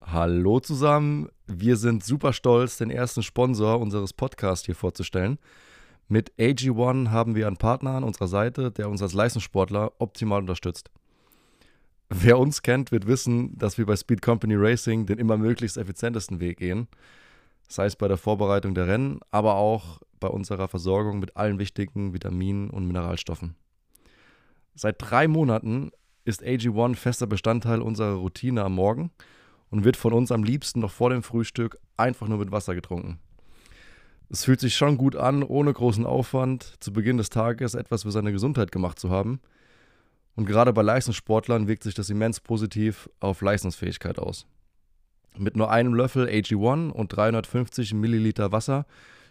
Hallo zusammen, wir sind super stolz, den ersten Sponsor unseres Podcasts hier vorzustellen. Mit AG1 haben wir einen Partner an unserer Seite, der uns als Leistungssportler optimal unterstützt. Wer uns kennt, wird wissen, dass wir bei Speed Company Racing den immer möglichst effizientesten Weg gehen. Sei es bei der Vorbereitung der Rennen, aber auch bei unserer Versorgung mit allen wichtigen Vitaminen und Mineralstoffen. Seit drei Monaten ist AG1 fester Bestandteil unserer Routine am Morgen und wird von uns am liebsten noch vor dem Frühstück einfach nur mit Wasser getrunken. Es fühlt sich schon gut an, ohne großen Aufwand zu Beginn des Tages etwas für seine Gesundheit gemacht zu haben. Und gerade bei Leistungssportlern wirkt sich das immens positiv auf Leistungsfähigkeit aus. Mit nur einem Löffel AG1 und 350 Milliliter Wasser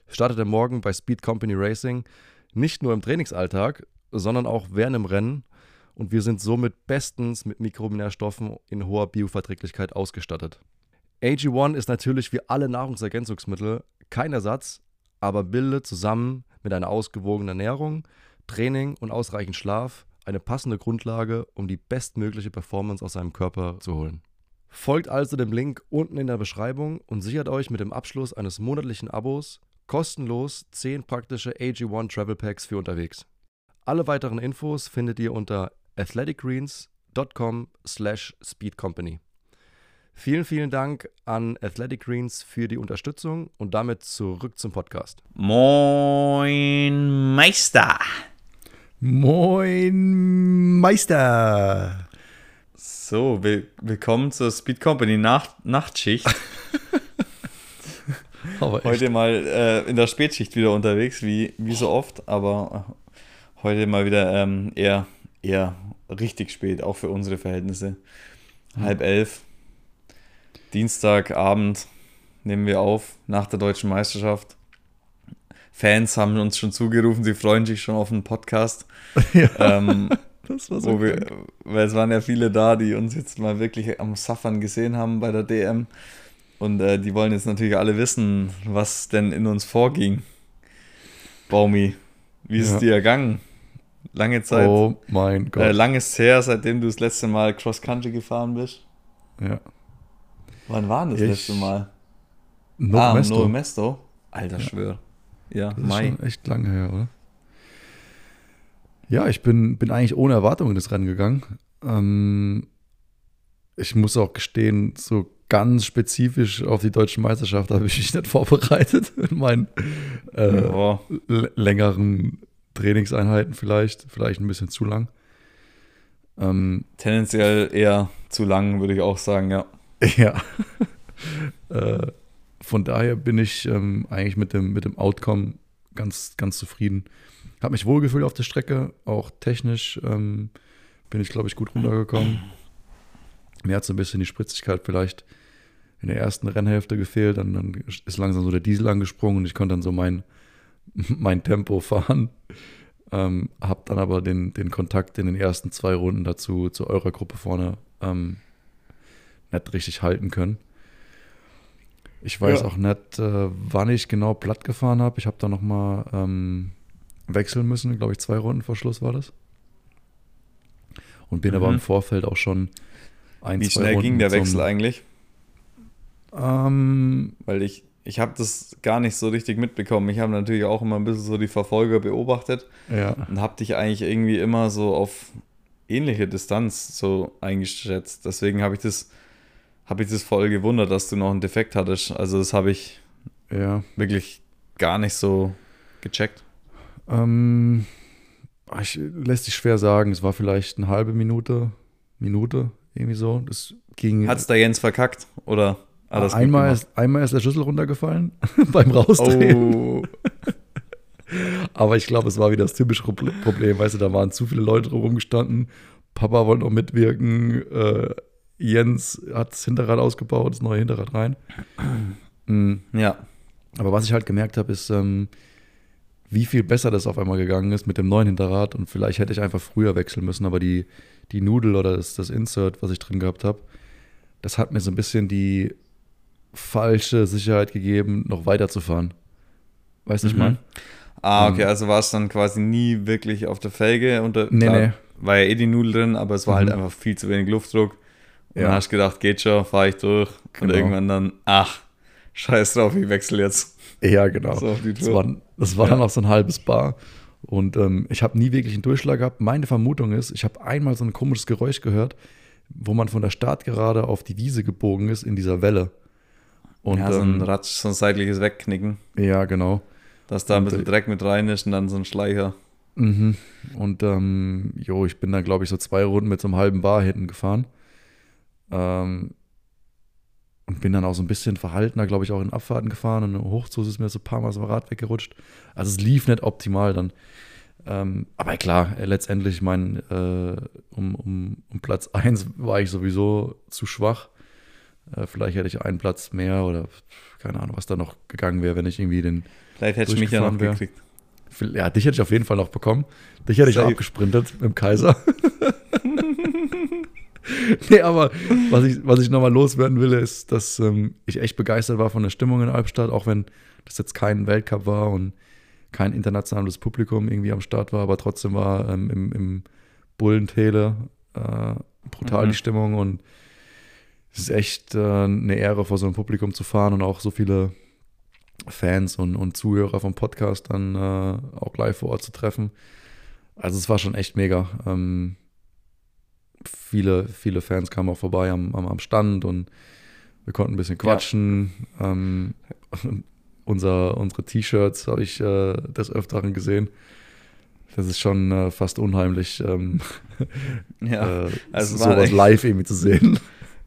startet der Morgen bei Speed Company Racing nicht nur im Trainingsalltag, sondern auch während dem Rennen und wir sind somit bestens mit Mikronährstoffen in hoher Bioverträglichkeit ausgestattet. AG1 ist natürlich wie alle Nahrungsergänzungsmittel kein Ersatz, aber bildet zusammen mit einer ausgewogenen Ernährung, Training und ausreichend Schlaf eine passende Grundlage, um die bestmögliche Performance aus seinem Körper zu holen. Folgt also dem Link unten in der Beschreibung und sichert euch mit dem Abschluss eines monatlichen Abos kostenlos 10 praktische AG1 Travel Packs für unterwegs. Alle weiteren Infos findet ihr unter athleticgreens.com slash speedcompany. Vielen, vielen Dank an Athletic Greens für die Unterstützung und damit zurück zum Podcast. Moin Meister. Moin Meister. So, will, willkommen zur Speed Company Nacht, Nachtschicht. heute mal äh, in der Spätschicht wieder unterwegs, wie, wie so oft, aber heute mal wieder ähm, eher, eher richtig spät, auch für unsere Verhältnisse. Mhm. Halb elf. Dienstagabend nehmen wir auf, nach der deutschen Meisterschaft. Fans haben uns schon zugerufen, sie freuen sich schon auf den Podcast. Ja, ähm, das war so. Wir, weil es waren ja viele da, die uns jetzt mal wirklich am Saffern gesehen haben bei der DM. Und äh, die wollen jetzt natürlich alle wissen, was denn in uns vorging. Baumi, wie ist ja. es dir ergangen? Lange Zeit. Oh mein Gott. Äh, langes her, seitdem du das letzte Mal Cross Country gefahren bist. Ja. Wann war das ich, letzte Mal? No ah, Mesto. No Mesto. Alter ja. Schwör. Ja, das Mai. Ist schon echt lange her, oder? Ja, ich bin, bin eigentlich ohne Erwartungen in das Rennen gegangen. Ähm, ich muss auch gestehen, so ganz spezifisch auf die deutsche Meisterschaft habe ich mich nicht vorbereitet in meinen äh, ja. längeren Trainingseinheiten vielleicht, vielleicht ein bisschen zu lang. Ähm, Tendenziell eher zu lang, würde ich auch sagen, ja. Ja. äh, von daher bin ich ähm, eigentlich mit dem, mit dem Outcome ganz, ganz zufrieden. Habe mich wohlgefühlt auf der Strecke, auch technisch ähm, bin ich, glaube ich, gut runtergekommen. Mir hat so ein bisschen die Spritzigkeit vielleicht in der ersten Rennhälfte gefehlt. Dann, dann ist langsam so der Diesel angesprungen und ich konnte dann so mein, mein Tempo fahren. Ähm, hab dann aber den, den Kontakt in den ersten zwei Runden dazu zu eurer Gruppe vorne ähm, nicht richtig halten können. Ich weiß ja. auch nicht, äh, wann ich genau platt gefahren habe. Ich habe da nochmal ähm, wechseln müssen, glaube ich, zwei Runden vor Schluss war das. Und bin mhm. aber im Vorfeld auch schon ein, Wie zwei schnell Runden ging der Wechsel eigentlich? Ähm, Weil ich, ich habe das gar nicht so richtig mitbekommen. Ich habe natürlich auch immer ein bisschen so die Verfolger beobachtet ja. und habe dich eigentlich irgendwie immer so auf ähnliche Distanz so eingeschätzt. Deswegen habe ich das habe ich das voll gewundert, dass du noch einen Defekt hattest. Also das habe ich ja. wirklich gar nicht so gecheckt. Ähm, ich, lässt sich schwer sagen. Es war vielleicht eine halbe Minute, Minute, irgendwie so. Das ging. Hat es da Jens verkackt oder? Alles einmal, ist, einmal ist der Schlüssel runtergefallen beim Rausdrehen. Oh. Aber ich glaube, es war wieder das typische Problem. Weißt du, da waren zu viele Leute rumgestanden. Papa wollte noch mitwirken. Äh, Jens hat das Hinterrad ausgebaut, das neue Hinterrad rein. Mhm. Ja. Aber was ich halt gemerkt habe, ist, ähm, wie viel besser das auf einmal gegangen ist mit dem neuen Hinterrad. Und vielleicht hätte ich einfach früher wechseln müssen, aber die, die Nudel oder das, das Insert, was ich drin gehabt habe, das hat mir so ein bisschen die falsche Sicherheit gegeben, noch weiterzufahren. Weißt du, mhm. ich meine? Ah, okay, also war es dann quasi nie wirklich auf der Felge. Unter, nee, klar, nee. War ja eh die Nudel drin, aber es war halt mhm. halt einfach viel zu wenig Luftdruck. Und ja. dann hast du gedacht, geht schon, fahre ich durch. Genau. Und irgendwann dann, ach, scheiß drauf, ich wechsle jetzt. Ja, genau. So das war, das war ja. dann auch so ein halbes Bar. Und ähm, ich habe nie wirklich einen Durchschlag gehabt. Meine Vermutung ist, ich habe einmal so ein komisches Geräusch gehört, wo man von der Startgerade auf die Wiese gebogen ist in dieser Welle. Und, ja, so ein ähm, Ratsch, so ein seitliches Wegknicken. Ja, genau. Dass da ein bisschen äh, Dreck mit rein ist und dann so ein Schleicher. Mhm. Und ähm, jo, ich bin dann, glaube ich, so zwei Runden mit so einem halben Bar hinten gefahren. Ähm, und bin dann auch so ein bisschen verhaltener, glaube ich, auch in Abfahrten gefahren und hochzus ist mir so ein paar Mal so ein Rad weggerutscht. Also es lief nicht optimal dann. Ähm, aber klar, äh, letztendlich, ich meine, äh, um, um, um Platz 1 war ich sowieso zu schwach. Äh, vielleicht hätte ich einen Platz mehr oder keine Ahnung, was da noch gegangen wäre, wenn ich irgendwie den. Vielleicht hätte ich mich ja noch wär. gekriegt. Ja, dich hätte ich auf jeden Fall noch bekommen. Dich hätte ich Safe. auch abgesprintet mit dem Kaiser. nee, aber was ich, was ich nochmal loswerden will, ist, dass ähm, ich echt begeistert war von der Stimmung in Albstadt, auch wenn das jetzt kein Weltcup war und kein internationales Publikum irgendwie am Start war, aber trotzdem war ähm, im, im Bullentele äh, brutal mhm. die Stimmung und es ist echt äh, eine Ehre, vor so einem Publikum zu fahren und auch so viele Fans und, und Zuhörer vom Podcast dann äh, auch live vor Ort zu treffen. Also es war schon echt mega. Ähm, viele, viele Fans kamen auch vorbei am, am, am Stand und wir konnten ein bisschen quatschen. Ja. Ähm, unser, unsere T-Shirts habe ich äh, des Öfteren gesehen. Das ist schon äh, fast unheimlich, ähm, ja, äh, also sowas live irgendwie zu sehen.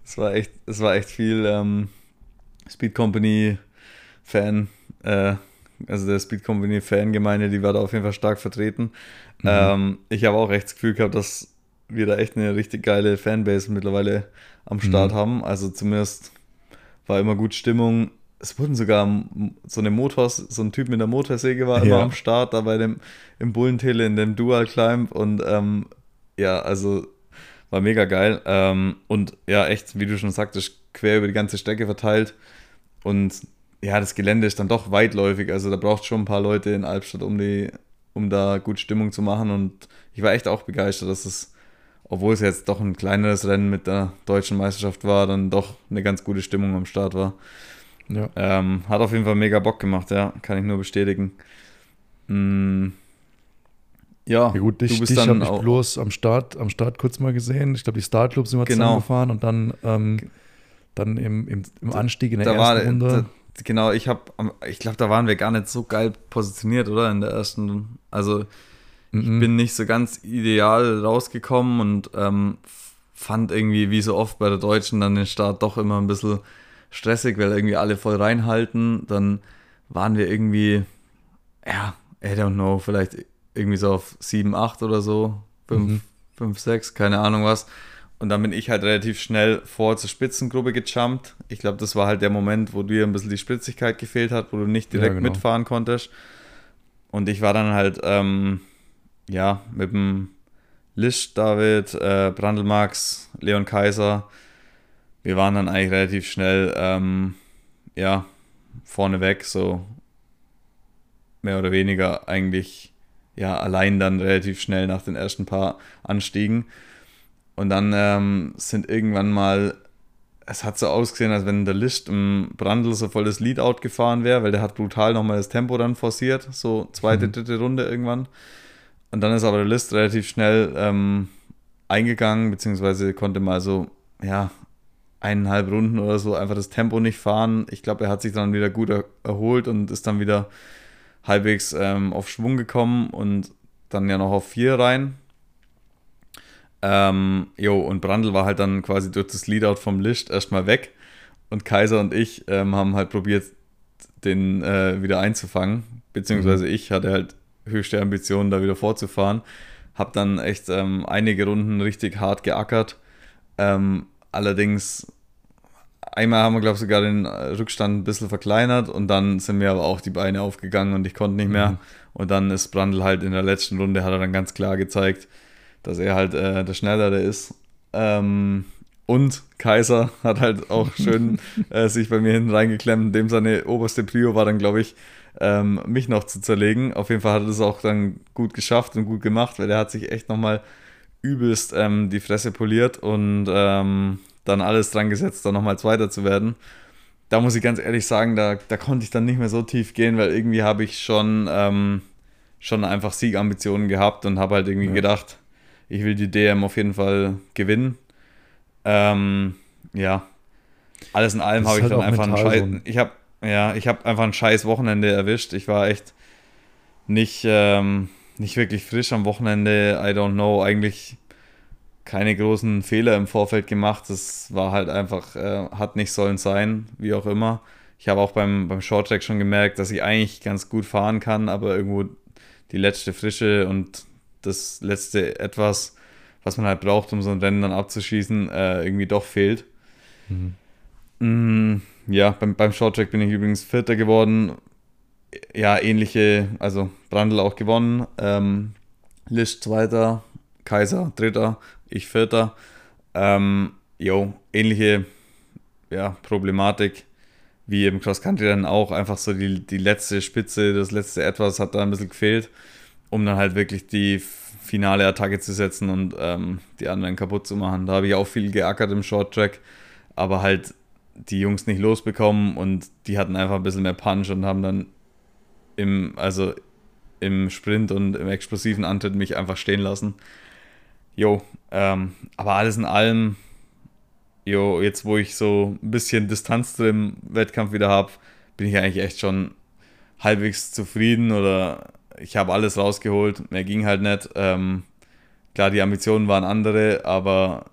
Es war echt, es war echt viel ähm, Speed Company Fan, äh, also der Speed Company Fangemeinde, die war da auf jeden Fall stark vertreten. Mhm. Ähm, ich habe auch echt das Gefühl gehabt, dass wir da echt eine richtig geile Fanbase mittlerweile am Start mhm. haben. Also zumindest war immer gut Stimmung. Es wurden sogar so eine Motors, so ein Typ mit der Motorsäge war immer ja. am Start, da bei dem im Bullentele in dem Dual Climb und ähm, ja, also war mega geil. Ähm, und ja, echt, wie du schon sagtest, quer über die ganze Strecke verteilt. Und ja, das Gelände ist dann doch weitläufig. Also da braucht schon ein paar Leute in Albstadt, um die, um da gut Stimmung zu machen. Und ich war echt auch begeistert, dass es obwohl es jetzt doch ein kleineres Rennen mit der deutschen Meisterschaft war, dann doch eine ganz gute Stimmung am Start war. Ja. Ähm, hat auf jeden Fall mega Bock gemacht, ja, kann ich nur bestätigen. Mm, ja, ja, gut, dich, du dich habe ich bloß am Start, am Start kurz mal gesehen. Ich glaube, die Startclubs sind wir genau. zusammengefahren und dann, ähm, dann im, im, im Anstieg in der da ersten war, Runde. Da, genau, ich habe, ich glaube, da waren wir gar nicht so geil positioniert, oder? In der ersten, also ich mhm. bin nicht so ganz ideal rausgekommen und ähm, fand irgendwie, wie so oft bei der Deutschen, dann den Start doch immer ein bisschen stressig, weil irgendwie alle voll reinhalten. Dann waren wir irgendwie, ja, I don't know, vielleicht irgendwie so auf 7, 8 oder so, 5, mhm. 5 6, keine Ahnung was. Und dann bin ich halt relativ schnell vor zur Spitzengruppe gejumpt. Ich glaube, das war halt der Moment, wo dir ein bisschen die Spritzigkeit gefehlt hat, wo du nicht direkt ja, genau. mitfahren konntest. Und ich war dann halt ähm, ja, mit dem Lisch, David, äh, Brandelmax, Leon Kaiser, wir waren dann eigentlich relativ schnell, ähm, ja, vorneweg, so mehr oder weniger eigentlich, ja, allein dann relativ schnell nach den ersten paar Anstiegen. Und dann ähm, sind irgendwann mal, es hat so ausgesehen, als wenn der List im Brandl so voll das Leadout gefahren wäre, weil der hat brutal nochmal das Tempo dann forciert, so zweite, mhm. dritte Runde irgendwann. Und dann ist aber der List relativ schnell ähm, eingegangen, beziehungsweise konnte mal so, ja, eineinhalb Runden oder so einfach das Tempo nicht fahren. Ich glaube, er hat sich dann wieder gut er erholt und ist dann wieder halbwegs ähm, auf Schwung gekommen und dann ja noch auf vier rein. Ähm, jo, und Brandl war halt dann quasi durch das Leadout vom Licht erstmal weg. Und Kaiser und ich ähm, haben halt probiert, den äh, wieder einzufangen. Beziehungsweise mhm. ich hatte halt höchste Ambitionen, da wieder vorzufahren. Habe dann echt ähm, einige Runden richtig hart geackert. Ähm, allerdings, einmal haben wir, glaube ich, sogar den Rückstand ein bisschen verkleinert und dann sind mir aber auch die Beine aufgegangen und ich konnte nicht mehr. Mhm. Und dann ist Brandl halt in der letzten Runde, hat er dann ganz klar gezeigt, dass er halt äh, der Schnellere ist. Ähm, und Kaiser hat halt auch schön äh, sich bei mir hinten reingeklemmt. Dem seine oberste Prio war dann, glaube ich, ähm, mich noch zu zerlegen. Auf jeden Fall hat er das auch dann gut geschafft und gut gemacht, weil er hat sich echt nochmal übelst ähm, die Fresse poliert und ähm, dann alles dran gesetzt, dann nochmal Zweiter zu werden. Da muss ich ganz ehrlich sagen, da, da konnte ich dann nicht mehr so tief gehen, weil irgendwie habe ich schon, ähm, schon einfach Siegambitionen gehabt und habe halt irgendwie ja. gedacht, ich will die DM auf jeden Fall gewinnen. Ähm, ja, alles in allem habe ich halt dann einfach einen Scheiß. Ich habe ja, ich habe einfach ein scheiß Wochenende erwischt. Ich war echt nicht, ähm, nicht wirklich frisch am Wochenende. I don't know. Eigentlich keine großen Fehler im Vorfeld gemacht. Das war halt einfach, äh, hat nicht sollen sein, wie auch immer. Ich habe auch beim, beim Shorttrack schon gemerkt, dass ich eigentlich ganz gut fahren kann, aber irgendwo die letzte Frische und das letzte etwas, was man halt braucht, um so ein Rennen dann abzuschießen, äh, irgendwie doch fehlt. Mhm. Mm, ja, beim, beim Shorttrack bin ich übrigens Vierter geworden. Ja, ähnliche, also Brandl auch gewonnen. Ähm, Lisch Zweiter, Kaiser Dritter, ich Vierter. Ähm, jo, ähnliche ja, Problematik wie im Cross-Country dann auch. Einfach so die, die letzte Spitze, das letzte Etwas hat da ein bisschen gefehlt, um dann halt wirklich die finale Attacke zu setzen und ähm, die anderen kaputt zu machen. Da habe ich auch viel geackert im Short-Track, aber halt die Jungs nicht losbekommen und die hatten einfach ein bisschen mehr Punch und haben dann im, also im Sprint und im explosiven Antritt mich einfach stehen lassen. Jo, ähm, aber alles in allem, jo, jetzt wo ich so ein bisschen Distanz zu dem Wettkampf wieder habe, bin ich eigentlich echt schon halbwegs zufrieden oder ich habe alles rausgeholt. Mehr ging halt nicht. Ähm, klar, die Ambitionen waren andere, aber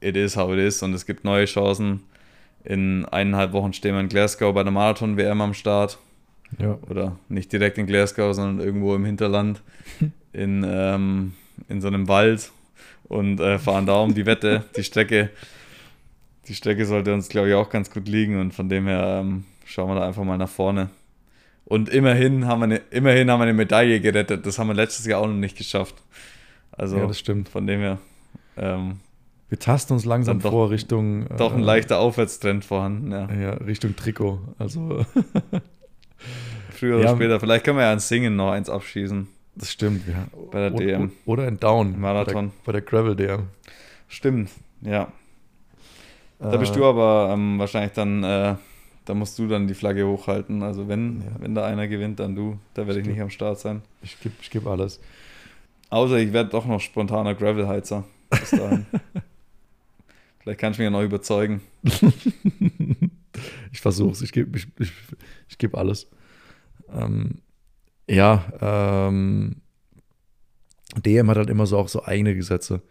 it is how it is und es gibt neue Chancen. In eineinhalb Wochen stehen wir in Glasgow bei der Marathon-WM am Start. Ja. Oder nicht direkt in Glasgow, sondern irgendwo im Hinterland in, ähm, in so einem Wald und äh, fahren da um die Wette. Die Strecke, die Strecke sollte uns, glaube ich, auch ganz gut liegen und von dem her ähm, schauen wir da einfach mal nach vorne. Und immerhin haben, wir eine, immerhin haben wir eine Medaille gerettet. Das haben wir letztes Jahr auch noch nicht geschafft. Also ja, das stimmt. Von dem her ähm, wir tasten uns langsam doch, vor Richtung. Doch ein äh, leichter Aufwärtstrend vorhanden, ja. Ja, Richtung Trikot. Also. Früher oder ja, später. Vielleicht können wir ja ein Singen noch eins abschießen. Das stimmt, ja. Bei der oder, DM. Oder ein Down. Marathon. Bei der, der Gravel DM. Stimmt, ja. Da bist äh, du aber ähm, wahrscheinlich dann, äh, da musst du dann die Flagge hochhalten. Also wenn, ja. wenn da einer gewinnt, dann du. Da werde ich, ich nicht am Start sein. Ich gebe ich geb alles. Außer ich werde doch noch spontaner Gravel-Heizer. Bis dahin. Vielleicht kannst du mich ja noch überzeugen. ich versuch's, ich gebe ich, ich, ich geb alles. Ähm, ja, ähm, DM hat halt immer so auch so eigene Gesetze.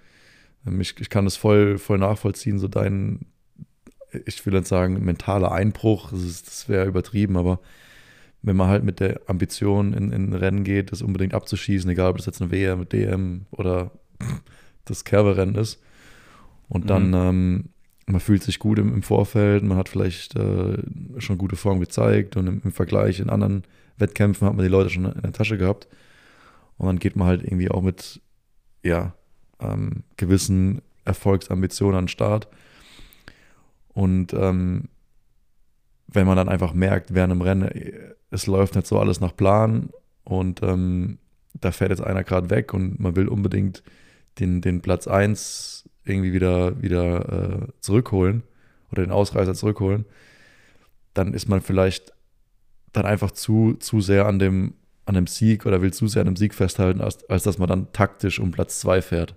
Ähm, ich, ich kann das voll, voll nachvollziehen, so dein, ich will jetzt sagen, mentaler Einbruch, das, das wäre übertrieben, aber wenn man halt mit der Ambition in, in Rennen geht, das unbedingt abzuschießen, egal ob das jetzt eine WM, DM oder das Kerberennen ist, und dann, mhm. ähm, man fühlt sich gut im, im Vorfeld, man hat vielleicht äh, schon gute Form gezeigt und im, im, Vergleich in anderen Wettkämpfen hat man die Leute schon in der Tasche gehabt. Und dann geht man halt irgendwie auch mit, ja, ähm, gewissen Erfolgsambitionen an den Start. Und ähm, wenn man dann einfach merkt, während einem Rennen, es läuft nicht so alles nach Plan und ähm, da fährt jetzt einer gerade weg und man will unbedingt den, den Platz 1 irgendwie wieder, wieder äh, zurückholen oder den Ausreißer zurückholen, dann ist man vielleicht dann einfach zu, zu sehr an dem, an dem Sieg oder will zu sehr an dem Sieg festhalten, als, als dass man dann taktisch um Platz 2 fährt.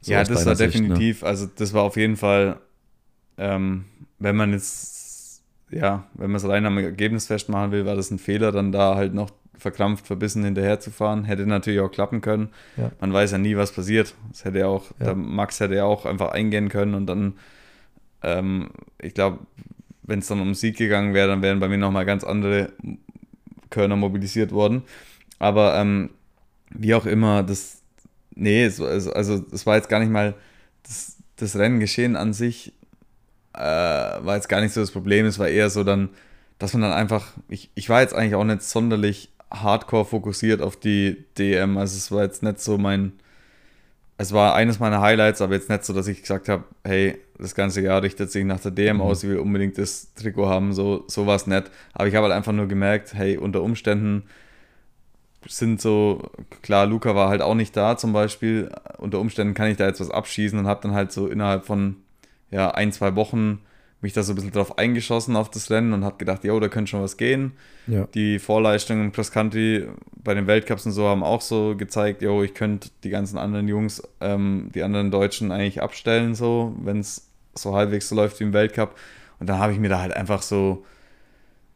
So ja, das war Sicht, ne? definitiv, ne? also das war auf jeden Fall, ähm, wenn man jetzt, ja, wenn man es rein am Ergebnis festmachen will, war das ein Fehler, dann da halt noch verkrampft, verbissen hinterher zu fahren. Hätte natürlich auch klappen können. Ja. Man weiß ja nie, was passiert. Das hätte ja auch, ja. der Max hätte ja auch einfach eingehen können und dann, ähm, ich glaube, wenn es dann um Sieg gegangen wäre, dann wären bei mir nochmal ganz andere Körner mobilisiert worden. Aber ähm, wie auch immer, das, nee, es, also, es war jetzt gar nicht mal das, das Rennengeschehen an sich, äh, war jetzt gar nicht so das Problem. Es war eher so dann, dass man dann einfach, ich, ich war jetzt eigentlich auch nicht sonderlich hardcore fokussiert auf die DM. Also es war jetzt nicht so mein, es war eines meiner Highlights, aber jetzt nicht so, dass ich gesagt habe, hey, das ganze Jahr richtet sich nach der DM mhm. aus, ich will unbedingt das Trikot haben, so, so war es nicht. Aber ich habe halt einfach nur gemerkt, hey, unter Umständen sind so, klar, Luca war halt auch nicht da zum Beispiel, unter Umständen kann ich da jetzt was abschießen und habe dann halt so innerhalb von ja, ein, zwei Wochen mich da so ein bisschen drauf eingeschossen auf das Rennen und habe gedacht, jo, da könnte schon was gehen. Ja. Die Vorleistungen im Cross Country bei den Weltcups und so haben auch so gezeigt, jo, ich könnte die ganzen anderen Jungs, ähm, die anderen Deutschen eigentlich abstellen, so, wenn es so halbwegs so läuft wie im Weltcup. Und dann habe ich mir da halt einfach so,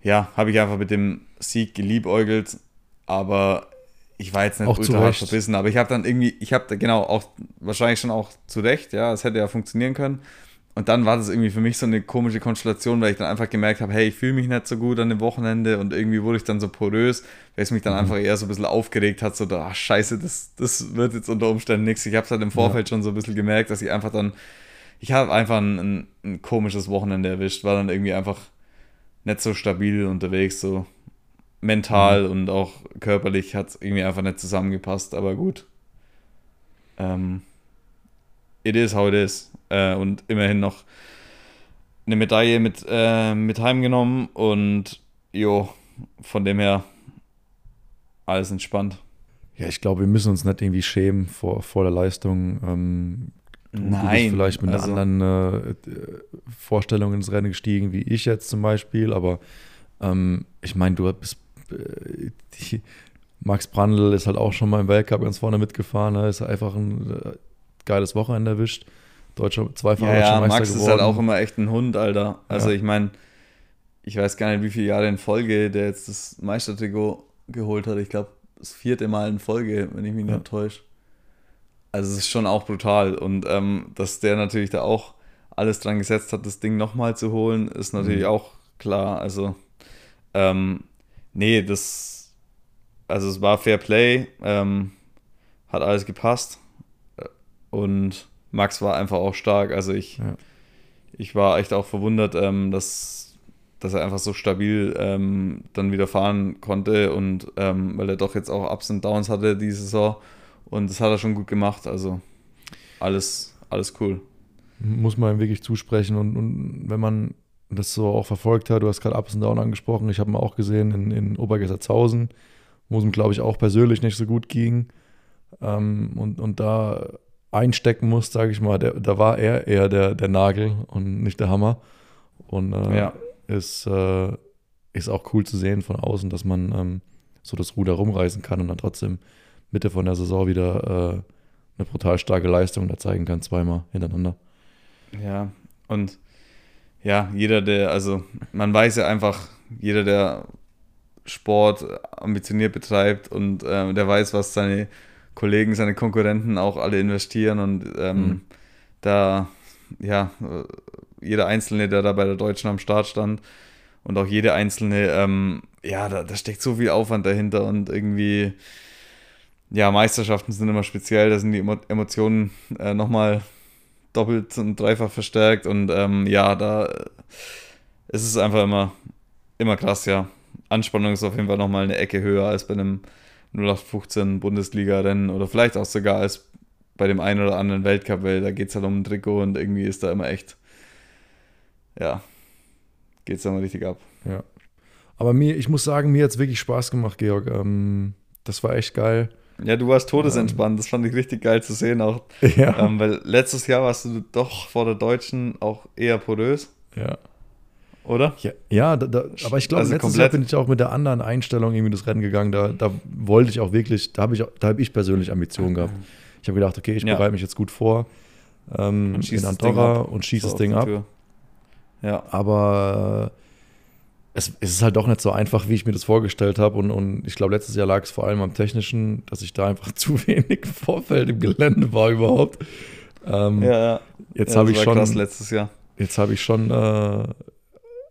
ja, habe ich einfach mit dem Sieg geliebäugelt, aber ich war jetzt nicht auch ultra hart verbissen, aber ich habe dann irgendwie, ich habe genau auch wahrscheinlich schon auch zu Recht, ja, es hätte ja funktionieren können. Und dann war das irgendwie für mich so eine komische Konstellation, weil ich dann einfach gemerkt habe, hey, ich fühle mich nicht so gut an dem Wochenende und irgendwie wurde ich dann so porös, weil es mich dann mhm. einfach eher so ein bisschen aufgeregt hat, so, ach scheiße, das, das wird jetzt unter Umständen nichts. Ich habe es halt im Vorfeld ja. schon so ein bisschen gemerkt, dass ich einfach dann, ich habe einfach ein, ein, ein, komisches Wochenende erwischt, war dann irgendwie einfach nicht so stabil unterwegs, so mental mhm. und auch körperlich hat es irgendwie einfach nicht zusammengepasst, aber gut. Ähm, it is how it is. Äh, und immerhin noch eine Medaille mit, äh, mit heimgenommen und jo, von dem her alles entspannt. Ja, ich glaube, wir müssen uns nicht irgendwie schämen vor, vor der Leistung. Ähm, Nein. Vielleicht mit also, einer anderen äh, Vorstellung ins Rennen gestiegen, wie ich jetzt zum Beispiel, aber ähm, ich meine, du bist äh, die, Max Brandl ist halt auch schon mal im Weltcup ganz vorne mitgefahren, ne? ist einfach ein äh, geiles Wochenende erwischt. Deutscher zweifacher ja, ja, Meister Max geworden. ist halt auch immer echt ein Hund, Alter. Also ja. ich meine, ich weiß gar nicht, wie viele Jahre in Folge der jetzt das Meistertrikot geholt hat. Ich glaube, das vierte Mal in Folge, wenn ich mich ja. nicht täusche. Also es ist schon auch brutal. Und ähm, dass der natürlich da auch alles dran gesetzt hat, das Ding nochmal zu holen, ist natürlich mhm. auch klar. Also, ähm, nee, das, also es war Fair Play, ähm, hat alles gepasst. Und Max war einfach auch stark. Also ich, ja. ich war echt auch verwundert, ähm, dass, dass er einfach so stabil ähm, dann wieder fahren konnte und ähm, weil er doch jetzt auch Ups und Downs hatte diese Saison. Und das hat er schon gut gemacht. Also alles, alles cool. Muss man ihm wirklich zusprechen. Und, und wenn man das so auch verfolgt hat, du hast gerade Ups und Downs angesprochen, ich habe ihn auch gesehen in, in Obergessertshausen, wo es ihm, glaube ich, auch persönlich nicht so gut ging. Ähm, und, und da einstecken muss, sage ich mal, der, da war er eher der, der Nagel und nicht der Hammer. Und äh, ja. ist, äh, ist auch cool zu sehen von außen, dass man ähm, so das Ruder rumreißen kann und dann trotzdem Mitte von der Saison wieder äh, eine brutal starke Leistung da zeigen kann, zweimal hintereinander. Ja, und ja, jeder, der, also man weiß ja einfach, jeder, der Sport ambitioniert betreibt und äh, der weiß, was seine Kollegen, seine Konkurrenten auch alle investieren und ähm, mhm. da, ja, jeder Einzelne, der da bei der Deutschen am Start stand und auch jede Einzelne, ähm, ja, da, da steckt so viel Aufwand dahinter und irgendwie, ja, Meisterschaften sind immer speziell, da sind die Emotionen äh, nochmal doppelt und dreifach verstärkt und ähm, ja, da ist es einfach immer, immer krass, ja. Anspannung ist auf jeden Fall nochmal eine Ecke höher als bei einem 0815 Bundesliga-Rennen oder vielleicht auch sogar als bei dem einen oder anderen Weltcup, weil da geht es halt um ein Trikot und irgendwie ist da immer echt, ja, geht es da mal richtig ab. Ja. Aber mir, ich muss sagen, mir hat es wirklich Spaß gemacht, Georg. Ähm, das war echt geil. Ja, du warst todesentspannt. Ähm, das fand ich richtig geil zu sehen auch. Ja. Ähm, weil letztes Jahr warst du doch vor der Deutschen auch eher porös. Ja oder? Ja, ja da, da, aber ich glaube, also letztes Jahr bin ich auch mit der anderen Einstellung irgendwie das Rennen gegangen. Da, da wollte ich auch wirklich, da habe ich, hab ich persönlich Ambitionen gehabt. Ich habe gedacht, okay, ich ja. bereite mich jetzt gut vor ähm, in Andorra und schieße das Ding ab. Ja. Aber äh, es, es, ist halt doch nicht so einfach, wie ich mir das vorgestellt habe. Und, und ich glaube, letztes Jahr lag es vor allem am Technischen, dass ich da einfach zu wenig Vorfeld im Gelände war überhaupt. Ähm, ja, ja. Jetzt ja, habe ich schon. Krass letztes Jahr. Jetzt habe ich schon äh,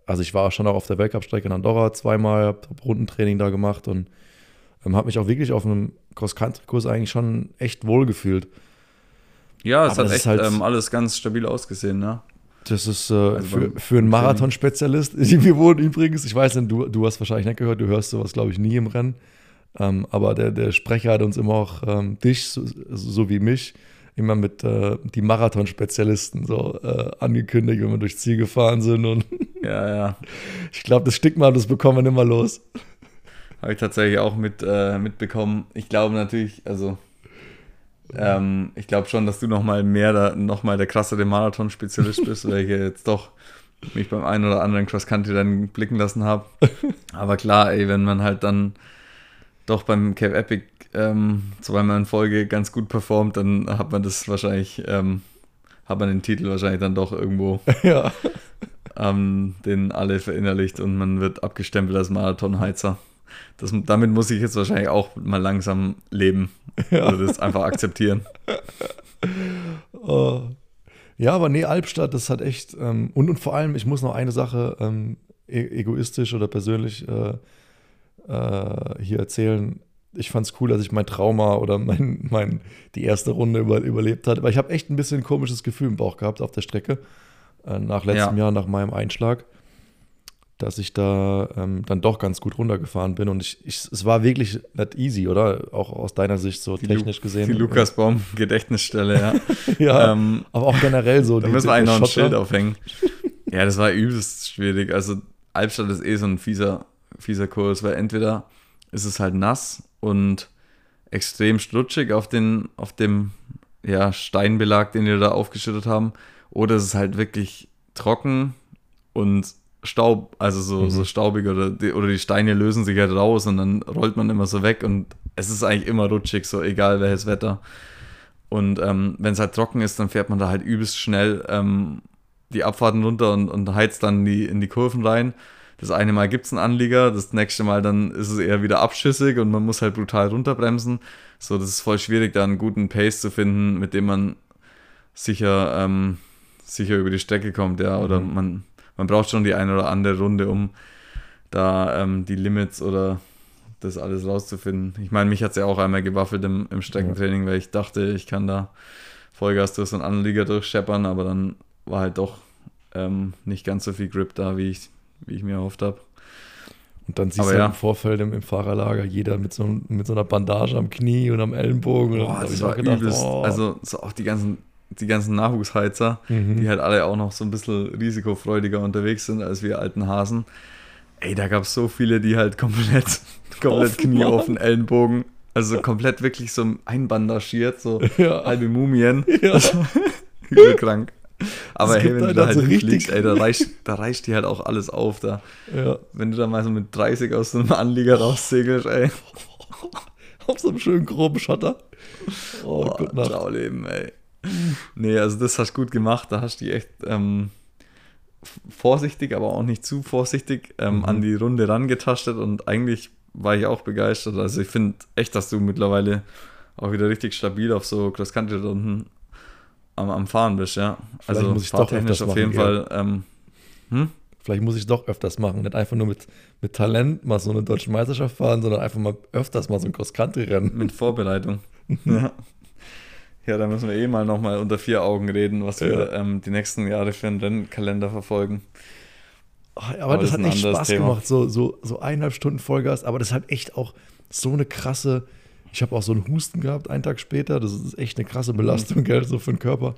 also ich war schon auch auf der Weltcup-Strecke in Andorra zweimal, habe Rundentraining da gemacht und ähm, habe mich auch wirklich auf einem Cross-Country-Kurs eigentlich schon echt wohl gefühlt. Ja, es Aber hat echt halt, ähm, alles ganz stabil ausgesehen, ne? Das ist äh, also für, für einen Marathon-Spezialist. Wir wurden übrigens, ich weiß nicht, du, du hast wahrscheinlich nicht gehört, du hörst sowas, glaube ich, nie im Rennen. Ähm, aber der, der Sprecher hat uns immer auch ähm, dich, so, so, wie mich, immer mit äh, die Marathon-Spezialisten so äh, angekündigt, wenn wir durchs Ziel gefahren sind. Und ja, ja. Ich glaube, das Stigma, das bekommen wir immer los. Habe ich tatsächlich auch mit, äh, mitbekommen. Ich glaube natürlich, also ähm, ich glaube schon, dass du nochmal mehr, da, noch mal der krassere Marathon-Spezialist bist, weil ich jetzt doch mich beim einen oder anderen Cross-Country dann blicken lassen habe. Aber klar, ey, wenn man halt dann doch beim Cape Epic ähm, zweimal in Folge ganz gut performt, dann hat man das wahrscheinlich, ähm, hat man den Titel wahrscheinlich dann doch irgendwo, ja. ähm, den alle verinnerlicht und man wird abgestempelt als Marathonheizer. Das, damit muss ich jetzt wahrscheinlich auch mal langsam leben. Ja. Oder das einfach akzeptieren. oh. Ja, aber nee, Albstadt, das hat echt. Ähm, und, und vor allem, ich muss noch eine Sache ähm, e egoistisch oder persönlich äh, äh, hier erzählen. Ich fand es cool, dass ich mein Trauma oder mein, mein, die erste Runde über, überlebt hatte. Weil ich habe echt ein bisschen ein komisches Gefühl im Bauch gehabt auf der Strecke. Äh, nach letztem ja. Jahr, nach meinem Einschlag dass ich da ähm, dann doch ganz gut runtergefahren bin. Und ich, ich, es war wirklich nicht easy, oder? Auch aus deiner Sicht so die technisch Lu gesehen. Die Lukas Baum Gedächtnisstelle, ja. ja, ähm, aber auch generell so. Da müssen wir eigentlich noch ein Schild aufhängen. ja, das war übelst schwierig. Also Albstadt ist eh so ein fieser, fieser Kurs, weil entweder ist es halt nass und extrem strutschig auf, den, auf dem ja, Steinbelag, den wir da aufgeschüttet haben, oder es ist halt wirklich trocken und Staub, also so, mhm. so staubig oder die, oder die Steine lösen sich halt raus und dann rollt man immer so weg und es ist eigentlich immer rutschig, so egal welches Wetter. Und ähm, wenn es halt trocken ist, dann fährt man da halt übelst schnell ähm, die Abfahrten runter und, und heizt dann die, in die Kurven rein. Das eine Mal gibt es einen Anlieger, das nächste Mal dann ist es eher wieder abschüssig und man muss halt brutal runterbremsen. So, das ist voll schwierig, da einen guten Pace zu finden, mit dem man sicher, ähm, sicher über die Strecke kommt, ja. Oder mhm. man man braucht schon die eine oder andere Runde, um da ähm, die Limits oder das alles rauszufinden. Ich meine, mich hat es ja auch einmal gewaffelt im, im Streckentraining, weil ich dachte, ich kann da Vollgas durch so einen Anlieger durchscheppern, aber dann war halt doch ähm, nicht ganz so viel Grip da, wie ich, wie ich mir erhofft habe. Und dann siehst aber du ja. im Vorfeld im, im, Fahrerlager jeder mit so, mit so einer Bandage am Knie und am Ellenbogen. Boah, das war gedacht, übelst, oh. Also so auch die ganzen die ganzen Nachwuchsheizer, mhm. die halt alle auch noch so ein bisschen risikofreudiger unterwegs sind als wir alten Hasen. Ey, da gab es so viele, die halt komplett, komplett Knie auf den Ellenbogen, also komplett wirklich so einbandagiert, so ja. halbe Mumien. Ja. Also, übel krank. Aber hey, wenn du da halt so fliegst, ey, da reicht, da reicht dir halt auch alles auf. Da. Ja. Wenn du da mal so mit 30 aus so einem Anlieger raussegelst, ey. auf so einem schönen groben Schotter. Oh, oh Gott, Trauleben, ey nee, also das hast du gut gemacht. Da hast du dich echt ähm, vorsichtig, aber auch nicht zu vorsichtig ähm, mhm. an die Runde rangetastet und eigentlich war ich auch begeistert. Also ich finde echt, dass du mittlerweile auch wieder richtig stabil auf so Cross-Country-Runden am, am, Fahren bist, ja. Vielleicht also muss ich doch öfters auf jeden Fall. Ähm, hm? Vielleicht muss ich doch öfters machen. Nicht einfach nur mit, mit Talent mal so eine deutsche Meisterschaft fahren, sondern einfach mal öfters mal so ein Cross-Country-Rennen. Mit Vorbereitung. ja. Ja, da müssen wir eh mal nochmal unter vier Augen reden, was ja. wir ähm, die nächsten Jahre für einen Rennkalender verfolgen. Oh, aber, aber, das, das hat echt Spaß Thema. gemacht, so, so, so eineinhalb Stunden Vollgas, aber das hat echt auch so eine krasse. Ich habe auch so einen Husten gehabt einen Tag später. Das ist echt eine krasse Belastung, mhm. gell, so für den Körper.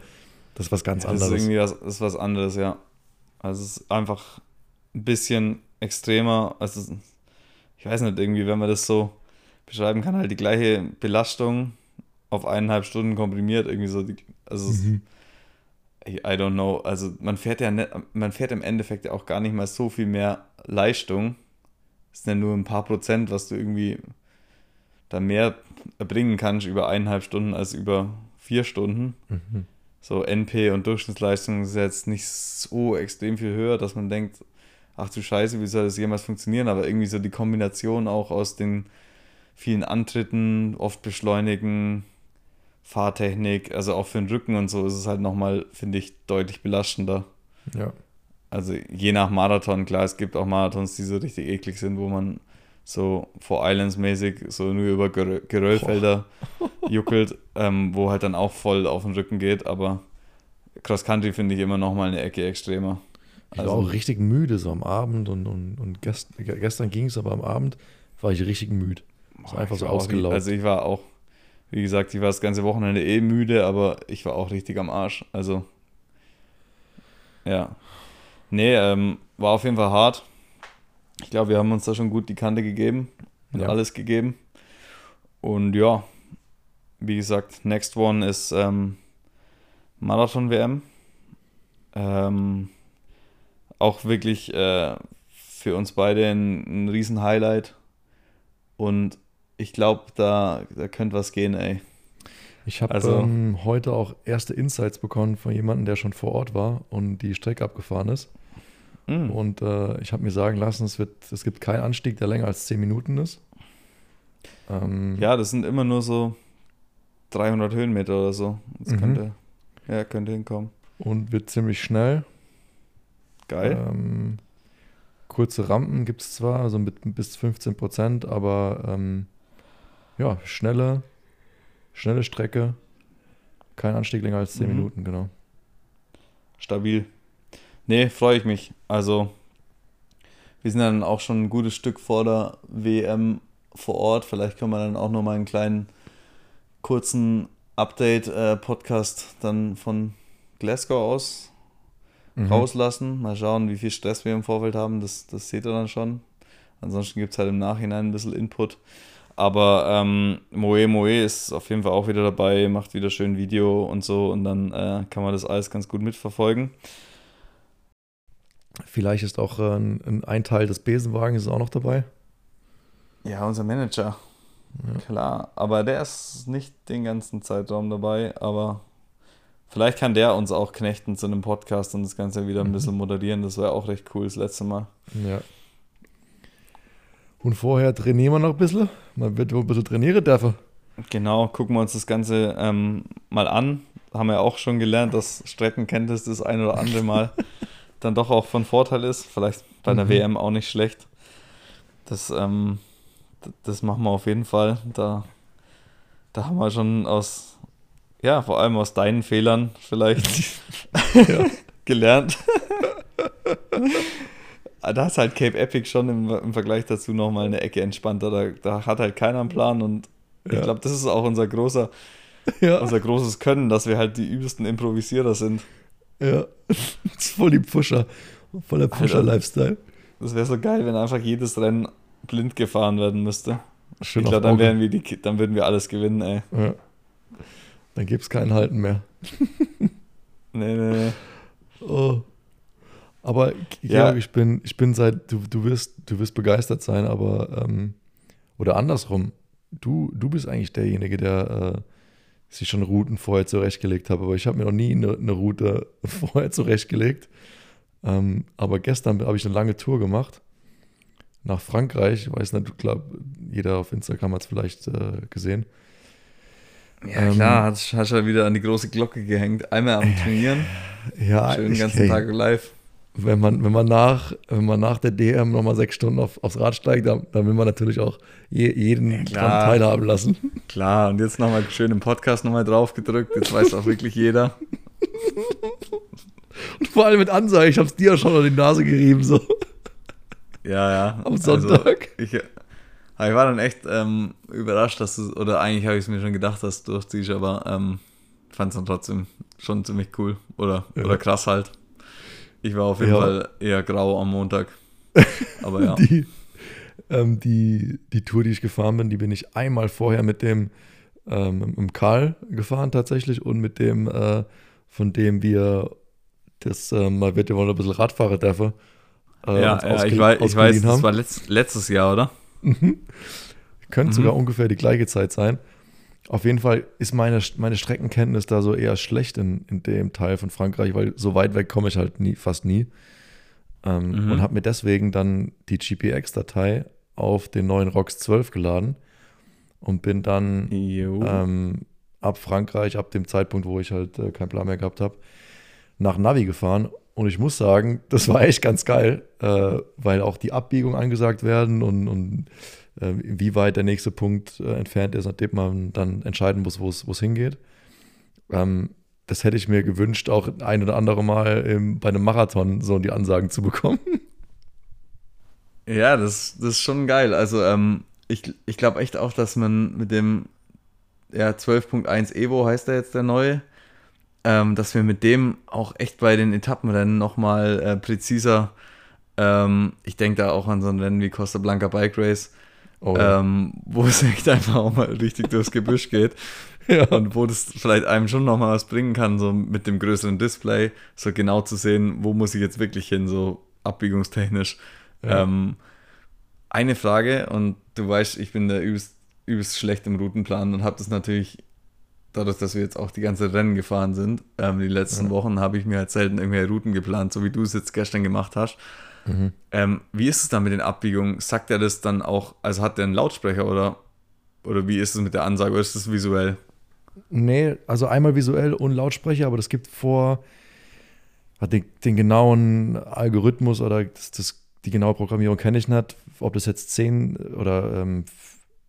Das ist was ganz ja, anderes. Das ist irgendwie was, ist was anderes, ja. Also es ist einfach ein bisschen extremer. Also ich weiß nicht, irgendwie, wenn man das so beschreiben kann, halt die gleiche Belastung auf eineinhalb Stunden komprimiert, irgendwie so. Die, also, mhm. I don't know. Also, man fährt ja nicht, man fährt im Endeffekt ja auch gar nicht mal so viel mehr Leistung. Es sind ja nur ein paar Prozent, was du irgendwie da mehr erbringen kannst über eineinhalb Stunden als über vier Stunden. Mhm. So NP und Durchschnittsleistung ist jetzt nicht so extrem viel höher, dass man denkt, ach du Scheiße, wie soll das jemals funktionieren? Aber irgendwie so die Kombination auch aus den vielen Antritten, oft beschleunigen, Fahrtechnik, also auch für den Rücken und so ist es halt nochmal, finde ich, deutlich belastender. Ja. Also je nach Marathon, klar, es gibt auch Marathons, die so richtig eklig sind, wo man so vor Islands mäßig so nur über Geröllfelder juckelt, ähm, wo halt dann auch voll auf den Rücken geht, aber Cross Country finde ich immer nochmal eine Ecke extremer. Ich war also, auch richtig müde so am Abend und, und, und gest, gestern ging es, aber am Abend war ich richtig müde. So einfach so ausgelaufen. Also ich war auch Wie gesagt, ich war das ganze Wochenende eh müde, aber ich war auch richtig am Arsch. Also, ja. Nee, ähm, war auf jeden Fall hart. Ich glaube, wir haben uns da schon gut die Kante gegeben und ja. alles gegeben. Und ja, wie gesagt, next one ist ähm, Marathon-WM. Ähm, auch wirklich äh, für uns beide ein, ein Riesen-Highlight. Und ich glaube, da, da könnte was gehen, ey. Ich habe also, ähm, heute auch erste Insights bekommen von jemandem, der schon vor Ort war und die Strecke abgefahren ist. Mm. Und äh, ich habe mir sagen lassen, es, wird, es gibt keinen Anstieg, der länger als 10 Minuten ist. Ähm, ja, das sind immer nur so 300 Höhenmeter oder so. Das mhm. könnte, ja, könnte hinkommen. Und wird ziemlich schnell. Geil. Ähm, kurze Rampen gibt es zwar, also mit bis 15 Prozent, aber ähm, ja, schnelle, schnelle Strecke. Kein Anstieg länger als 10 mhm. Minuten, genau. Stabil. Nee, freue ich mich. Also, wir sind dann auch schon ein gutes Stück vor der WM vor Ort. Vielleicht können wir dann auch noch mal einen kleinen kurzen Update-Podcast äh, dann von Glasgow aus mhm. rauslassen. Mal schauen, wie viel Stress wir im Vorfeld haben. Das, das seht ihr dann schon. Ansonsten gibt es halt im Nachhinein ein bisschen Input. Aber ähm, Moe Moe ist auf jeden Fall auch wieder dabei, macht wieder schön Video und so und dann äh, kann man das alles ganz gut mitverfolgen. Vielleicht ist auch äh, ein, ein Teil des Besenwagens auch noch dabei. Ja, unser Manager. Ja. Klar, aber der ist nicht den ganzen Zeitraum dabei, aber vielleicht kann der uns auch knechten zu einem Podcast und das Ganze wieder ein mhm. bisschen moderieren. Das wäre auch recht cool das letzte Mal. Ja. Und vorher trainieren wir noch ein bisschen. Man wird wohl ein bisschen trainieren dürfen. Genau, gucken wir uns das Ganze ähm, mal an. Haben wir auch schon gelernt, dass Streckenkenntnis das ein oder andere Mal dann doch auch von Vorteil ist. Vielleicht bei einer mhm. WM auch nicht schlecht. Das ähm, das machen wir auf jeden Fall. Da, da haben wir schon aus, ja, vor allem aus deinen Fehlern vielleicht gelernt. da ist halt Cape Epic schon im, im Vergleich dazu nochmal eine Ecke entspannter. Da, da hat halt keiner einen Plan und ja. ich glaube, das ist auch unser großer, ja. unser großes Können, dass wir halt die übelsten Improvisierer sind. Ja, das ist voll die Pusher, voller Pusher-Lifestyle. Das wäre so geil, wenn einfach jedes Rennen blind gefahren werden müsste. Schön ich glaube, dann, wären wir die, dann würden wir alles gewinnen, ey. Ja. Dann gibt es kein Halten mehr. nee, nee, nee. Oh. Aber ja. ich bin, ich bin seit, du, du wirst, du wirst begeistert sein, aber ähm, oder andersrum, du, du bist eigentlich derjenige, der äh, sich schon Routen vorher zurechtgelegt hat, aber ich habe mir noch nie eine, eine Route vorher zurechtgelegt. Ähm, aber gestern habe ich eine lange Tour gemacht nach Frankreich. Ich weiß nicht, glaube, jeder auf Instagram hat es vielleicht äh, gesehen. Ja, ähm, klar, hast, hast du wieder an die große Glocke gehängt. Einmal am Trainieren. Ja, Schön den ganzen Tag live. Wenn man, wenn man nach, wenn man nach der DM nochmal sechs Stunden auf, aufs Rad steigt, dann, dann will man natürlich auch je, jeden ja, dran teilhaben lassen. Klar, und jetzt nochmal schön im Podcast nochmal drauf gedrückt. Jetzt weiß auch wirklich jeder. Und vor allem mit Ansage, ich hab's dir ja schon an die Nase gerieben, so. Ja, ja. Am also, Sonntag. Also, ich, ich war dann echt ähm, überrascht, dass du, oder eigentlich habe ich es mir schon gedacht, dass du durchziehst, aber ähm, fand es dann trotzdem schon ziemlich cool. Oder, ja. oder krass halt. Ich war auf jeden ja. Fall eher grau am Montag. Aber ja. die, ähm, die, die Tour, die ich gefahren bin, die bin ich einmal vorher mit dem ähm, im Karl gefahren tatsächlich und mit dem, äh, von dem wir das äh, mal wird ja wohl ein bisschen Radfahrer dürfen äh, ja, ja ich, weiß, ich weiß, das war letzt, letztes Jahr, oder? Mhm. Könnte mhm. sogar ungefähr die gleiche Zeit sein. Auf jeden Fall ist meine, meine Streckenkenntnis da so eher schlecht in, in dem Teil von Frankreich, weil so weit weg komme ich halt nie, fast nie. Ähm, mhm. Und habe mir deswegen dann die GPX-Datei auf den neuen ROX 12 geladen und bin dann ähm, ab Frankreich, ab dem Zeitpunkt, wo ich halt äh, keinen Plan mehr gehabt habe, nach Navi gefahren und ich muss sagen, das war echt ganz geil, äh, weil auch die Abbiegungen angesagt werden und, und wie weit der nächste Punkt äh, entfernt ist, nachdem man dann entscheiden muss, wo es hingeht. Ähm, das hätte ich mir gewünscht, auch ein oder andere Mal bei einem Marathon so die Ansagen zu bekommen. Ja, das, das ist schon geil. Also ähm, ich, ich glaube echt auch, dass man mit dem ja, 12.1 Evo heißt er jetzt der neue, ähm, dass wir mit dem auch echt bei den Etappenrennen nochmal äh, präziser, ähm, ich denke da auch an so ein Rennen wie Costa Blanca Bike Race, oh, ähm, wo es echt einfach auch mal richtig durchs Gebüsch geht. Ja. Und wo das vielleicht einem schon nochmal was bringen kann, so mit dem größeren Display, so genau zu sehen, wo muss ich jetzt wirklich hin, so abbiegungstechnisch. Ja. Ähm, eine Frage, und du weißt, ich bin da übelst, übelst schlecht im Routenplan und habe das natürlich, dadurch, dass wir jetzt auch die ganze Rennen gefahren sind, ähm, die letzten ja. Wochen habe ich mir halt selten irgendwelche Routen geplant, so wie du es jetzt gestern gemacht hast. Mhm. Ähm, wie ist es dann mit den Abbiegungen? Sagt er das dann auch, also hat der einen Lautsprecher oder, oder wie ist es mit der Ansage oder ist das visuell? Nee, also einmal visuell und Lautsprecher, aber das gibt vor, hat den, den genauen Algorithmus oder das, das, die genaue Programmierung kenne ich nicht, ob das jetzt 10 oder ähm,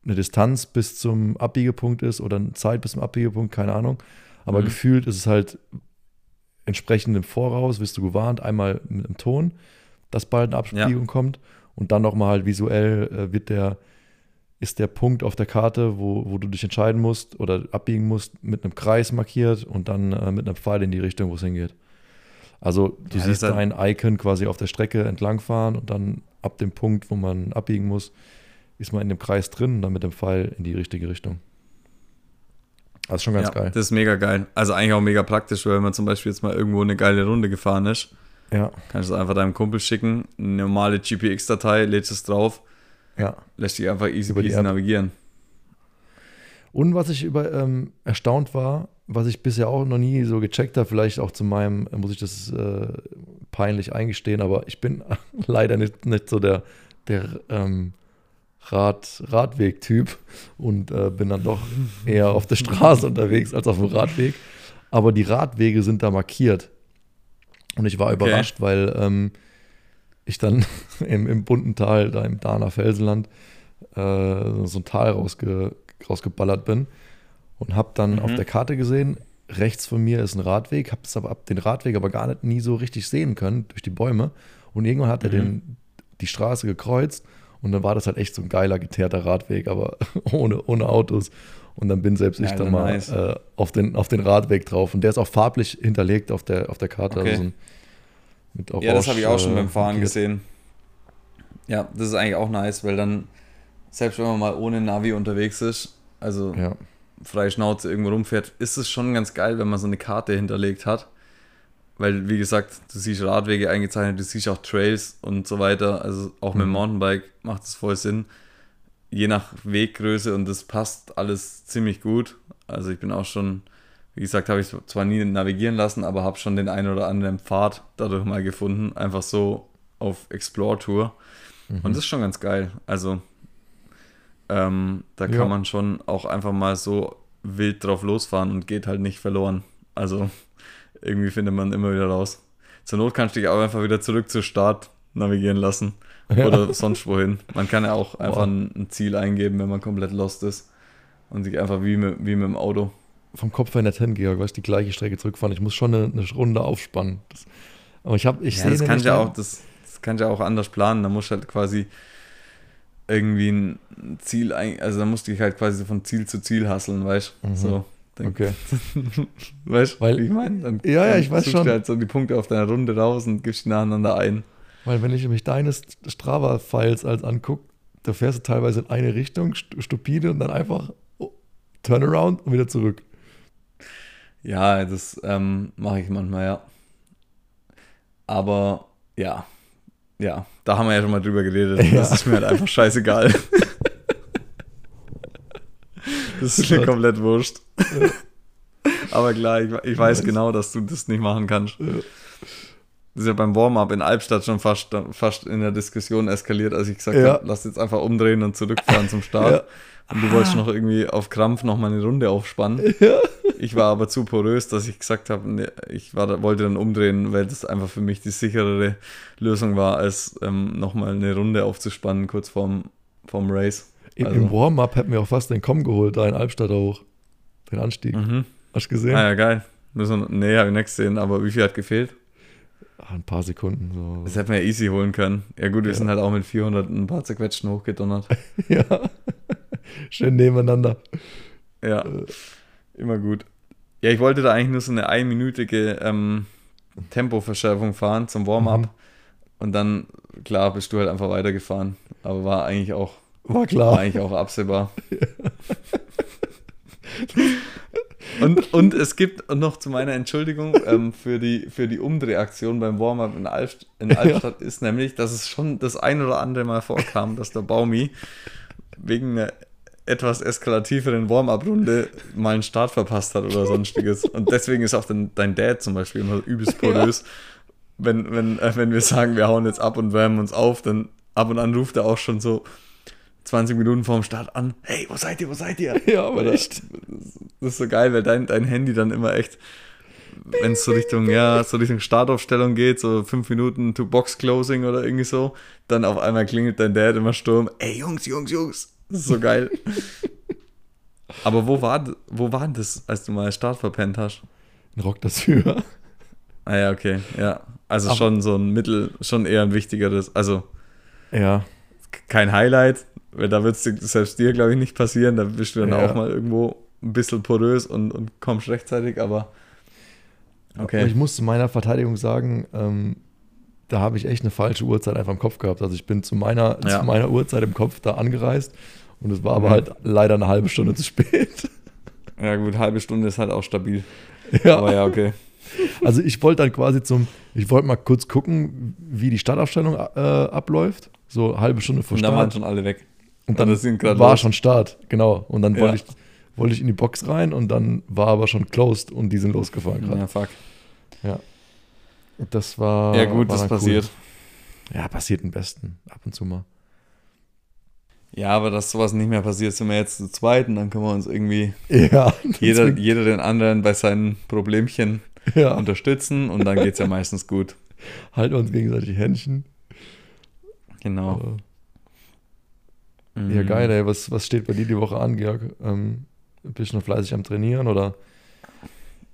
eine Distanz bis zum Abbiegepunkt ist oder eine Zeit bis zum Abbiegepunkt, keine Ahnung. Aber mhm. gefühlt ist es halt entsprechend im Voraus, wirst du gewarnt, einmal mit einem Ton, dass bald eine Abbiegung ja. kommt und dann nochmal halt visuell äh, wird der ist der Punkt auf der Karte, wo, wo du dich entscheiden musst oder abbiegen musst, mit einem Kreis markiert und dann äh, mit einem Pfeil in die Richtung, wo es hingeht. Also du ja, siehst dein Icon quasi auf der Strecke entlangfahren und dann ab dem Punkt, wo man abbiegen muss, ist man in dem Kreis drin und dann mit dem Pfeil in die richtige Richtung. Das ist schon ganz ja, geil. Das ist mega geil. Also eigentlich auch mega praktisch, weil wenn man zum Beispiel jetzt mal irgendwo eine geile Runde gefahren ist, ja. kannst du es einfach deinem Kumpel schicken, eine normale GPX-Datei, lädst es drauf ja. Lässt sich einfach easy peasy navigieren. Und was ich über ähm, erstaunt war, was ich bisher auch noch nie so gecheckt habe, vielleicht auch zu meinem, muss ich das äh, peinlich eingestehen, aber ich bin leider nicht, nicht so der, der ähm, Rad, Radweg-Typ und äh, bin dann doch eher auf der Straße unterwegs als auf dem Radweg. Aber die Radwege sind da markiert. Und ich war okay. überrascht, weil ähm, ich dann im, im bunten Tal, da im Dahner Felsenland, äh, so ein Tal rausge, rausgeballert bin und habe dann mhm. auf der Karte gesehen, rechts von mir ist ein Radweg, habe aber ab den Radweg aber gar nicht nie so richtig sehen können durch die Bäume und irgendwann hat mhm. er den, die Straße gekreuzt und dann war das halt echt so ein geiler geteerter Radweg, aber ohne, ohne Autos. Und dann bin selbst ja, ich dann mal nice. äh, auf, den, auf den Radweg drauf. Und der ist auch farblich hinterlegt auf der, auf der Karte. Okay. Also mit Orange, ja, das habe ich auch schon beim Fahren gesehen. Ja, das ist eigentlich auch nice, weil dann, selbst wenn man mal ohne Navi unterwegs ist, also ja. freie Schnauze irgendwo rumfährt, ist es schon ganz geil, wenn man so eine Karte hinterlegt hat. Weil, wie gesagt, du siehst Radwege eingezeichnet, du siehst auch Trails und so weiter. Also auch mhm. mit dem Mountainbike macht es voll Sinn. Je nach Weggröße und das passt alles ziemlich gut. Also ich bin auch schon wie gesagt, habe ich zwar nie navigieren lassen, aber habe schon den einen oder anderen Pfad dadurch mal gefunden, einfach so auf Explore-Tour. Mhm. Und das ist schon ganz geil. Also, ähm, da kann ja. man schon auch einfach mal so wild drauf losfahren und geht halt nicht verloren. Also, irgendwie findet man immer wieder raus. Zur Not kannst du dich auch einfach wieder zurück zur Start navigieren lassen. Ja. Oder sonst wohin. Man kann ja auch einfach ein, ein, Ziel eingeben, wenn man komplett lost ist. Und sich einfach wie mit, wie mit dem Auto vom Kopf her nicht hingehe, weil ich die gleiche Strecke zurückfahren. Ich muss schon eine, eine Runde aufspannen. Das, aber ich habe, ich ja, das kann ja auch, das, das kann ja auch anders planen. Da muss halt quasi irgendwie ein Ziel, also da musste ich halt quasi von Ziel zu Ziel hasseln, weißt du? Mhm. So. Okay. weißt du, ich meine? Dann, ja, ja, ich weiß schon. Du halt so die Punkte auf deiner Runde raus und gibst die nacheinander ein. Weil wenn ich mich deine Strava-Files als angucke, da fährst du teilweise in eine Richtung, stupide und dann einfach oh, Turnaround und wieder zurück. Ja, das ähm, mache ich manchmal, ja. Aber ja, ja, da haben wir ja schon mal drüber geredet. Ja. Das ist mir halt einfach scheißegal. das ist mir komplett wurscht. Ja. Aber klar, ich, ich weiß genau, dass du das nicht machen kannst. Ja. Das ist ja beim Warm-up in Albstadt schon fast, fast in der Diskussion eskaliert, als ich gesagt ja. habe, lass jetzt einfach umdrehen und zurückfahren zum Start. Und du wolltest noch irgendwie auf Krampf noch mal eine Runde aufspannen. Ja. Ich war aber zu porös, dass ich gesagt habe, nee, ich war, wollte dann umdrehen, weil das einfach für mich die sicherere Lösung war, als ähm, nochmal eine Runde aufzuspannen, kurz vorm, vorm Race. Im, also. im Warm-up hätten wir auch fast den Komm geholt, da in Albstadt hoch. Den Anstieg. Mhm. Hast du gesehen? Ah ja, geil. Müssen, nee, habe ich nicht gesehen, aber wie viel hat gefehlt? Ach, ein paar Sekunden. So. Das hätten wir ja easy holen können. Ja gut, wir ja. sind halt auch mit 400 ein paar zerquetschten hochgedonnert. ja, schön nebeneinander. Ja, äh. immer gut. Ja, ich wollte da eigentlich nur so eine einminütige ähm, Tempoverschärfung fahren zum Warm-up. Mhm. Und dann, klar, bist du halt einfach weitergefahren. Aber war eigentlich auch, war klar. War eigentlich auch absehbar. und, und es gibt noch zu meiner Entschuldigung ähm, für, die, für die Umdrehaktion beim Warm-up in, Alf, in Albstadt ist nämlich, dass es schon das ein oder andere Mal vorkam, dass der Baumi wegen einer etwas eskalativeren Warm-up-Runde mal einen Start verpasst hat oder sonstiges. Und deswegen ist auch dein, dein Dad zum Beispiel immer übelst porös. Ja. Wenn, wenn, äh, wenn wir sagen, wir hauen jetzt ab und wärmen uns auf, dann ab und an ruft er auch schon so 20 Minuten vorm Start an, hey, wo seid ihr, wo seid ihr? Ja, aber echt. Das ist so geil, weil dein, dein Handy dann immer echt, wenn es so Richtung, ja, so Richtung Startaufstellung geht, so fünf Minuten to Box Closing oder irgendwie so, dann auf einmal klingelt dein Dad immer Sturm, ey Jungs, Jungs, Jungs, das ist so geil. Aber wo war, wo war das, als du mal Start verpennt hast? Ein Rock dafür. Ah ja, okay, ja. Also Aber schon so ein Mittel, schon eher ein wichtigeres, also ja. kein Highlight, weil da wird es selbst dir, glaube ich, nicht passieren. Da bist du dann ja. auch mal irgendwo ein bisschen porös und, und kommst rechtzeitig, aber okay. Aber ich muss zu meiner Verteidigung sagen, ähm, da habe ich echt eine falsche Uhrzeit einfach im Kopf gehabt. Also ich bin zu meiner, ja. zu meiner Uhrzeit im Kopf da angereist und es war aber mhm. halt leider eine halbe Stunde zu spät. Ja gut, halbe Stunde ist halt auch stabil. Ja. Aber ja, okay. Also ich wollte dann quasi zum, ich wollte mal kurz gucken, wie die Startaufstellung äh, abläuft. So halbe Stunde vor Start. Und da waren schon alle weg. Und dann war los. schon Start, genau. Und dann ja. wollte ich, wollte ich in die Box rein und dann war aber schon closed und die sind losgefahren gerade. Ja, fuck. Ja. Das war. Ja, gut, war das passiert. Cool. Ja, passiert am besten. Ab und zu mal. Ja, aber dass sowas nicht mehr passiert, sind wir jetzt zu zweit und dann können wir uns irgendwie ja, jeder, jeder den anderen bei seinen Problemchen ja. unterstützen und dann geht es ja meistens gut. Halten uns gegenseitig Händchen. Genau. Aber ja, mhm. geil, ey. Was, was steht bei dir die Woche an, Georg? Ähm, bist du noch fleißig am Trainieren oder?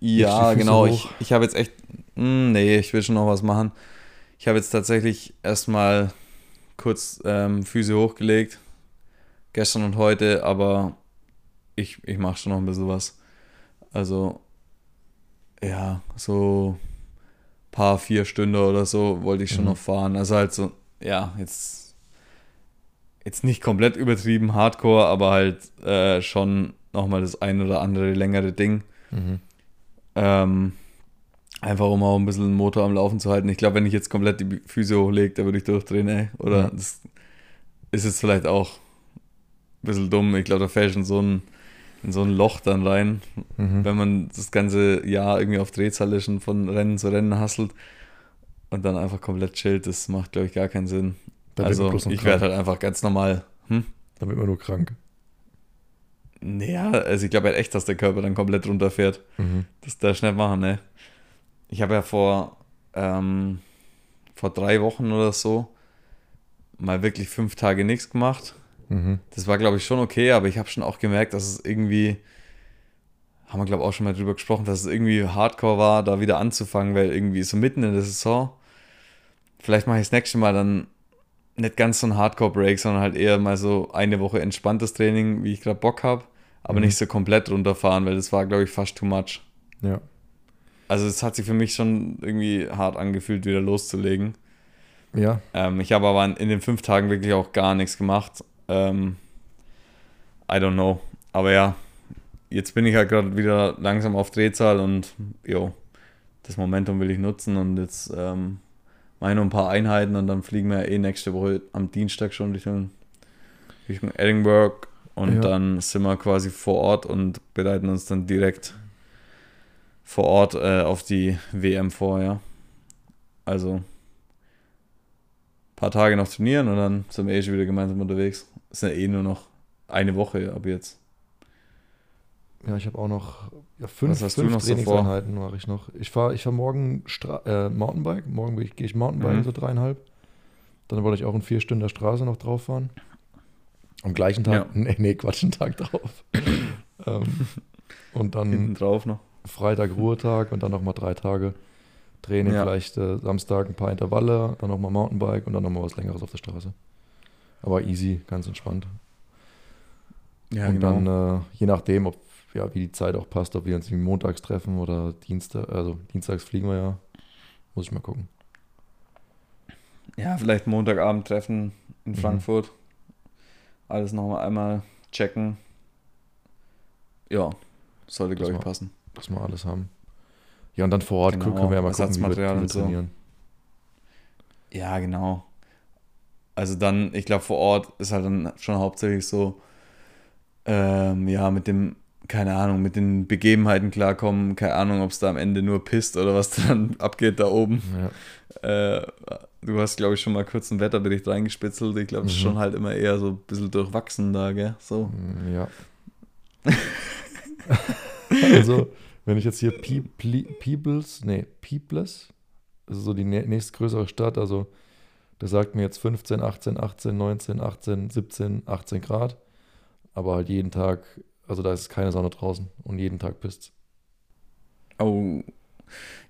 Ja, genau. Ich, ich habe jetzt echt. Mh, hm, nee, ich will schon noch was machen. Ich habe jetzt tatsächlich erstmal kurz ähm, Füße hochgelegt. Gestern und heute, aber ich, ich mache schon noch ein bisschen was. Also, ja, so paar vier Stunden oder so wollte ich schon mhm. noch fahren. Also halt so, ja, jetzt jetzt nicht komplett übertrieben Hardcore, aber halt äh, schon nochmal das ein oder andere längere Ding. Mhm. Ähm, einfach um auch ein bisschen den Motor am Laufen zu halten. Ich glaube, wenn ich jetzt komplett die Füße hochlege, da würde ich durchdrehen, ey. Oder ja. das ist jetzt vielleicht auch ein bisschen dumm. Ich glaube, da fällt schon so ein, in so ein Loch dann rein, mhm. wenn man das ganze Jahr irgendwie auf Drehzahl ist und von Rennen zu Rennen hasselt und dann einfach komplett chillt. Das macht, glaube ich, gar keinen Sinn. Da also ich werde halt einfach ganz normal. Hm? Dann wird man nur krank. Naja, also ich glaube halt echt, dass der Körper dann komplett runterfährt. Mhm. Das darf schnell machen, ne? Ich habe ja vor, ähm, vor drei Wochen oder so mal wirklich fünf Tage nichts gemacht. Mhm. Das war, glaube ich, schon okay, aber ich habe schon auch gemerkt, dass es irgendwie, haben wir, glaube ich, auch schon mal drüber gesprochen, dass es irgendwie hardcore war, da wieder anzufangen, weil irgendwie so mitten in der Saison, vielleicht mache ich das nächste Mal dann nicht ganz so ein Hardcore-Break, sondern halt eher mal so eine Woche entspanntes Training, wie ich gerade Bock habe, aber mhm. nicht so komplett runterfahren, weil das war, glaube ich, fast too much. Ja. Also es hat sich für mich schon irgendwie hart angefühlt, wieder loszulegen. Ja. Ähm, ich habe aber in den fünf Tagen wirklich auch gar nichts gemacht. Ähm, I don't know. Aber ja, jetzt bin ich halt gerade wieder langsam auf Drehzahl und jo, das Momentum will ich nutzen und jetzt ähm, noch ein paar Einheiten und dann fliegen wir eh nächste Woche am Dienstag schon Richtung, Richtung Edinburgh und ja. dann sind wir quasi vor Ort und bereiten uns dann direkt vor Ort äh, auf die WM vor, ja. Also ein paar Tage noch trainieren und dann sind wir eh schon wieder gemeinsam unterwegs. Sind ja eh nur noch eine Woche ab jetzt. Ja, ich habe auch noch ja, fünf, fünf Trainingseinheiten mache ich noch. Ich fahre ich fahr morgen Stra äh, Mountainbike. Morgen gehe ich Mountainbike, mhm. so dreieinhalb. Dann wollte ich auch in vier Stunden der Straße noch drauf fahren. Am gleichen Tag, ja. nee, nee, Quatsch, einen Tag drauf. ähm, und dann Hinten drauf noch. Freitag Ruhetag und dann nochmal drei Tage Training, ja. vielleicht äh, Samstag ein paar Intervalle, dann nochmal Mountainbike und dann nochmal was längeres auf der Straße. Aber easy, ganz entspannt. Ja, und genau. dann, äh, je nachdem, ob ja, wie die Zeit auch passt, ob wir uns montags treffen oder Dienstag, also dienstags fliegen wir ja. Muss ich mal gucken. Ja, vielleicht Montagabend treffen in mhm. Frankfurt. Alles nochmal einmal checken. Ja, sollte, glaube ich, passen. Dass wir alles haben. Ja, und dann vor Ort genau, können wir ja mal gucken, wie wir, wie wir trainieren. So. Ja, genau. Also dann, ich glaube, vor Ort ist halt dann schon hauptsächlich so, ähm, ja, mit dem, keine Ahnung, mit den Begebenheiten klarkommen. Keine Ahnung, ob es da am Ende nur pisst oder was dann abgeht da oben. Ja. Äh, du hast, glaube ich, schon mal kurz einen Wetterbericht reingespitzelt. Ich glaube, es mhm. ist schon halt immer eher so ein bisschen durchwachsen da, gell? So. Mm, ja. also, wenn ich jetzt hier Peoples, nee, Peoples, also so die nächstgrößere Stadt, also der sagt mir jetzt 15, 18, 18, 19, 18, 17, 18 Grad. Aber halt jeden Tag, also da ist keine Sonne draußen und jeden Tag pisst. Oh.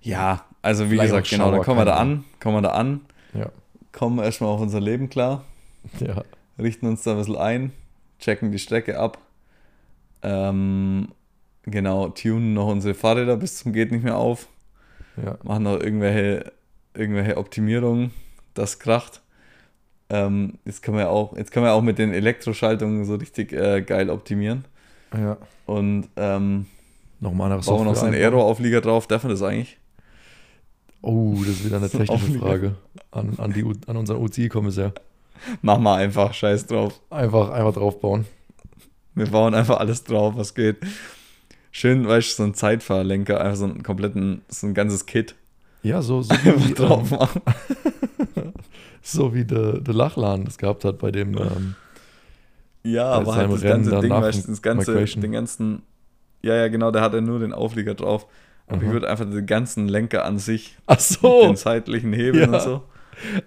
Ja, also wie Vielleicht gesagt, genau, dann kommen wir da an, kommen wir da an. Ja. Kommen erstmal auf unser Leben klar. Ja. Richten uns da ein bisschen ein, checken die Strecke ab. Ähm, genau, tunen noch unsere Fahrräder bis zum Geht nicht mehr auf. Ja. Machen noch irgendwelche, irgendwelche Optimierungen das kracht. Ähm, jetzt kann man ja auch, jetzt kann man auch mit den Elektroschaltungen so richtig äh, geil optimieren. Ja. Und ähm, nochmal nach Bauen wir noch so einen Aero-Auflieger drauf, darf man das eigentlich? Oh, das ist wieder eine technische Frage an, an, die, an unseren UCI-Kommissar. Mach mal einfach, scheiß drauf. Einfach, einfach draufbauen. Wir bauen einfach alles drauf, was geht. Schön, weißt du, so ein Zeitfahrlenker, einfach so einen kompletten, so ein ganzes Kit. Ja, so, so wie, drauf ähm, machen. so wie der, der Lachlan das gehabt hat bei dem. Ähm, ja, aber halt das Rennen ganze Ding, weißt das ganze, den ganzen. Ja, ja, genau, der hatte nur den Auflieger drauf. Aber Aha. ich würde einfach den ganzen Lenker an sich. Ach so. den zeitlichen Hebel ja. und so.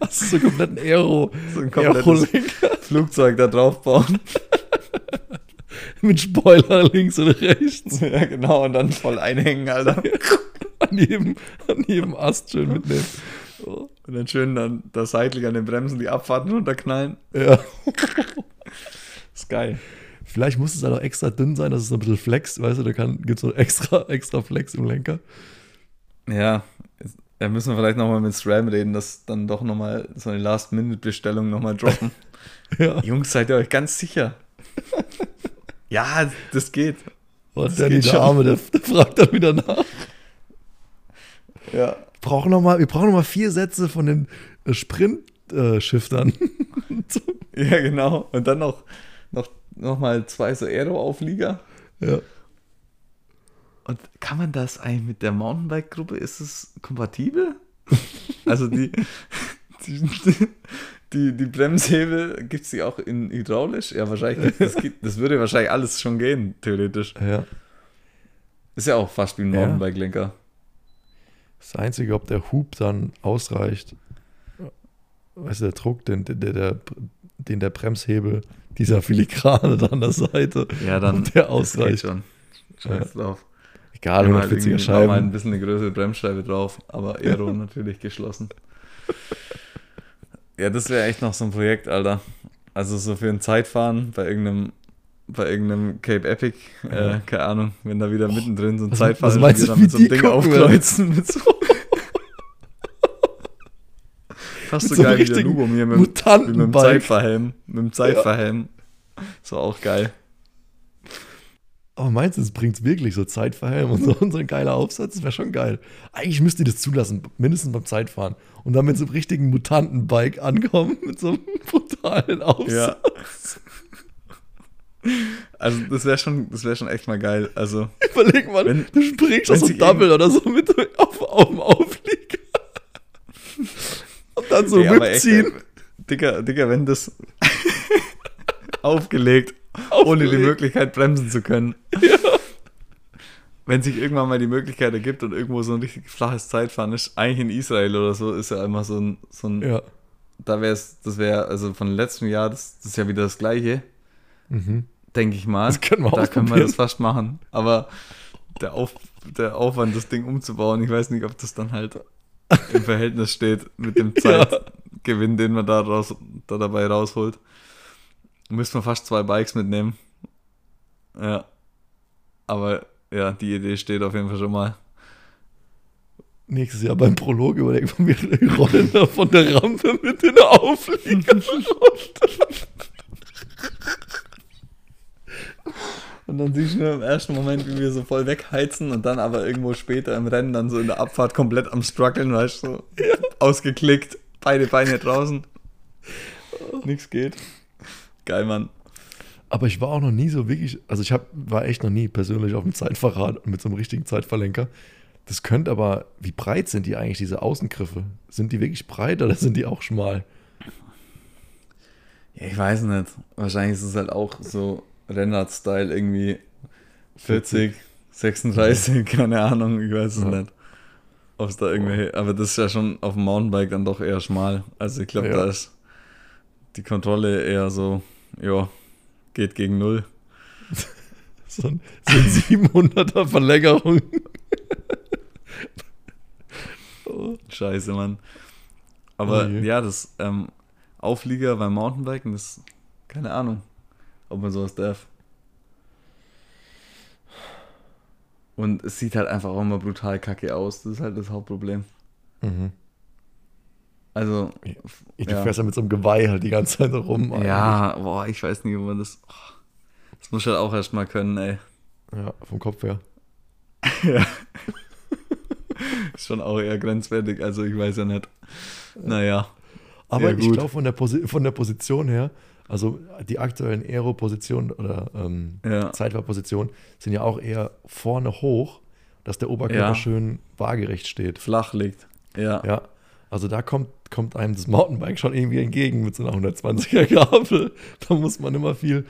Du so kompletten Aero. So ein komplettes Flugzeug da drauf bauen. Mit Spoiler links und rechts. Ja, genau, und dann voll einhängen, Alter. an, jedem, an jedem Ast schön mitnehmen. Und dann schön dann das seitlich an den Bremsen die Abfahrten runterknallen. Ja. ist geil. Vielleicht muss es halt auch extra dünn sein, dass es so ein bisschen flext, weißt du, da gibt es so extra, extra Flex im Lenker. Ja, da müssen wir vielleicht nochmal mit SRAM reden, dass dann doch nochmal so eine Last-Minute-Bestellung nochmal droppen. ja. Jungs, seid ihr euch ganz sicher? ja, das geht. Und das Danny, der Arme, der, der fragt dann wieder nach. Ja. Noch wir brauchen noch mal vier Sätze von den äh, Sprint-Shiftern. Äh, ja, genau. Und dann noch, noch, noch mal zwei so Aero-Auflieger. Ja. Und kann man das eigentlich mit der Mountainbike-Gruppe, ist es kompatibel? also die, die, die, die Bremshebel, gibt es die auch in hydraulisch? Ja, wahrscheinlich. Das, gibt, das würde wahrscheinlich alles schon gehen, theoretisch. Ja. Ist ja auch fast wie ein Mountainbike-Lenker. Das Einzige, ob der Hub dann ausreicht, weißt du, der Druck, den, der, der, den der Bremshebel, dieser Filigrane da an der Seite, ja, dann der ausreicht. schon. Scheiß ja. drauf. Egal, 140er halt Scheiben. mal ein bisschen eine größere Bremsscheibe drauf, aber Aero natürlich geschlossen. Ja, das wäre echt noch so ein Projekt, Alter. Also so für ein Zeitfahren bei irgendeinem bei irgendeinem Cape Epic, äh, keine Ahnung, wenn da wieder mittendrin so ein Zeitfall ist, dann mit so einem Ding aufkreuzen. Mit so Fast so, so geil wie der Lubomir mit, mit dem Zeitverhelm. Mit dem Zeitverhelm. Ja. So auch geil. Aber meinst du, es bringt es wirklich so Zeitverhelm und so, und so ein geiler Aufsatz? Das wäre schon geil. Eigentlich müsste ihr das zulassen, mindestens beim Zeitfahren. Und dann mit so einem richtigen Mutantenbike ankommen, mit so einem brutalen Aufsatz. Ja. Also das wäre schon, das wäre schon echt mal geil. Also überleg mal, wenn, du springst aus dem Double oder so mit auf, auf dem Auflieger und dann so nee, mitziehen. Dicker, Dicker, wenn das aufgelegt, aufgelegt, ohne die Möglichkeit bremsen zu können. Ja. Wenn sich irgendwann mal die Möglichkeit ergibt und irgendwo so ein richtig flaches Zeitfahren ist, eigentlich in Israel oder so, ist ja immer so ein, so ein ja. da wäre es, das wäre, also von letztem Jahr, das, das ist ja wieder das gleiche. Mhm denke ich mal. Das können wir da können wir das fast machen. Aber der, Auf, der Aufwand, das Ding umzubauen, ich weiß nicht, ob das dann halt im Verhältnis steht mit dem Zeitgewinn, ja. den man da, raus, da dabei rausholt. Müssen wir fast zwei Bikes mitnehmen. Ja. Aber ja, die Idee steht auf jeden Fall schon mal. Nächstes Jahr beim Prolog überlegt man mir rollen da von der Rampe mit den Aufliegern Und dann siehst du nur im ersten Moment, wie wir so voll wegheizen und dann aber irgendwo später im Rennen dann so in der Abfahrt komplett am struggeln, weißt du, so ja. ausgeklickt, beide Beine draußen. Nichts geht. Geil, Mann. Aber ich war auch noch nie so wirklich, also ich hab, war echt noch nie persönlich auf dem Zeitfahrrad mit so einem richtigen Zeitverlenker. Das könnte aber, wie breit sind die eigentlich, diese Außengriffe? Sind die wirklich breit oder sind die auch schmal? Ja, ich weiß nicht. Wahrscheinlich ist es halt auch so Rennrad-Style irgendwie 40, 36, keine Ahnung, ich weiß es ja. nicht. Ob es da irgendwelche, aber das ist ja schon auf dem Mountainbike dann doch eher schmal. Also ich glaube, ja. da ist die Kontrolle eher so, ja, geht gegen Null. so, ein, so ein 700er Verlängerung. oh. Scheiße, Mann. Aber oh ja, das ähm, Auflieger beim Mountainbiken, das, keine Ahnung ob man sowas darf. Und es sieht halt einfach auch immer brutal kacke aus. Das ist halt das Hauptproblem. Mhm. Also. Ich, du ja. fährst ja mit so einem Geweih halt die ganze Zeit rum. Eigentlich. Ja, boah, ich weiß nicht, ob man das. Oh, das muss ich halt auch erstmal können, ey. Ja, vom Kopf her. ja. ist schon auch eher grenzwertig, also ich weiß ja nicht. Naja. Aber ich glaube, von, der von der Position her also die aktuellen Aero-Positionen oder ähm, ja. Zeitfahrpositionen sind ja auch eher vorne hoch, dass der Oberkörper ja. schön waagerecht steht. Flach liegt. Ja. Ja. Also da kommt, kommt einem das Mountainbike schon irgendwie entgegen mit so einer 120er Gabel. Da muss man immer viel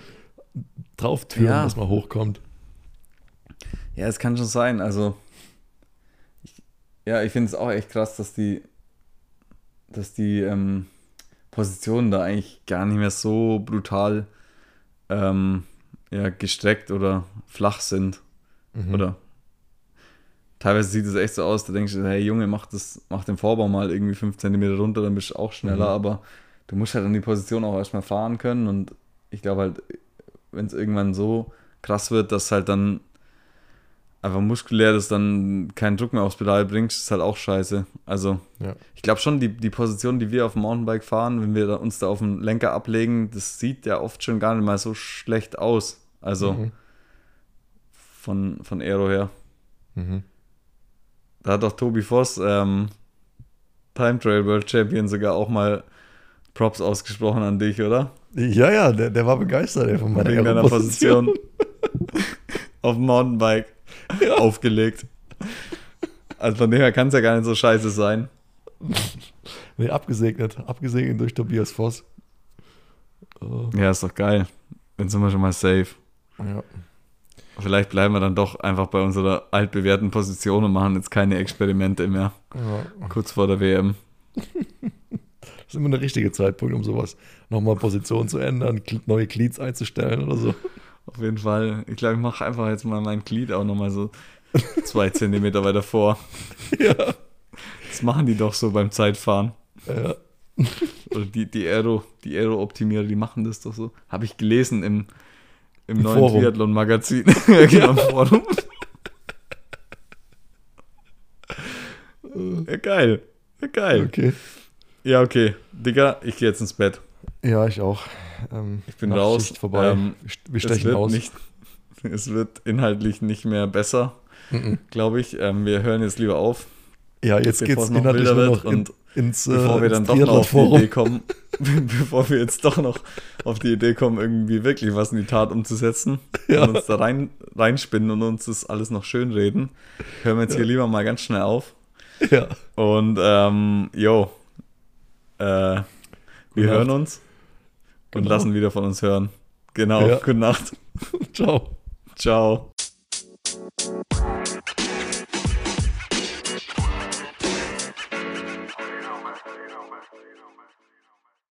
drauf türen, ja. dass man hochkommt. Ja, es kann schon sein. Also, ich, ja, ich finde es auch echt krass, dass die, dass die ähm, Positionen da eigentlich gar nicht mehr so brutal ähm, ja, gestreckt oder flach sind. Mhm. Oder teilweise sieht es echt so aus, da denkst du, hey Junge, mach, das, mach den Vorbau mal irgendwie 5 cm runter, dann bist du auch schneller, mhm. aber du musst halt an die Position auch erstmal fahren können und ich glaube halt, wenn es irgendwann so krass wird, dass halt dann einfach muskulär das dann keinen Druck mehr aufs Pedal bringt, ist halt auch scheiße. Also, ja. ich glaube schon, die, die Position, die wir auf dem Mountainbike fahren, wenn wir uns da auf dem Lenker ablegen, das sieht ja oft schon gar nicht mal so schlecht aus. Also, mhm. von, von Aero her. Mhm. Da hat doch Tobi Voss, ähm, Time Trail World Champion, sogar auch mal Props ausgesprochen an dich, oder? Ja, ja, der, der war begeistert ey, von meiner deiner Position. auf dem Mountainbike ja. aufgelegt. Also von dem her kann es ja gar nicht so scheiße sein. Nee, abgesegnet. Abgesegnet durch Tobias Voss. Oh. Ja, ist doch geil. Dann sind wir schon mal safe. Ja. Vielleicht bleiben wir dann doch einfach bei unserer altbewährten Position und machen jetzt keine Experimente mehr. Ja. Kurz vor der WM. das ist immer der richtige Zeitpunkt, um sowas nochmal Position zu ändern, neue Cleats einzustellen oder so. Auf jeden Fall. Ich glaube, ich mache einfach jetzt mal mein Glied auch nochmal so zwei Zentimeter weiter vor. Ja. Das machen die doch so beim Zeitfahren. Ja. Oder die, die Aero, die Aero-Optimierer, die machen das doch so. Habe ich gelesen im, im, Im neuen Triathlon-Magazin. ja, genau, im Forum. ja, geil. Ja, geil. Okay. Ja, okay. Digga, ich gehe jetzt ins Bett. Ja, ich auch. Ähm, ich bin raus. vorbei. Ähm, Wir stechen aus. Nicht, es wird inhaltlich nicht mehr besser, mm -mm. glaube ich. Ähm, wir hören jetzt lieber auf. Ja, jetzt geht es inhaltlich nur noch in, ins äh, Bevor wir dann doch noch auf die Idee kommen, bevor wir jetzt doch noch auf die Idee kommen, irgendwie wirklich was in die Tat umzusetzen ja. und uns da rein, reinspinnen und uns das alles noch schön reden, hören wir jetzt ja. hier lieber mal ganz schnell auf. Ja. Und ähm, jo, äh, wir Gute hören Nacht. uns und genau. lassen wieder von uns hören. Genau, ja. gute Nacht. Ciao. Ciao.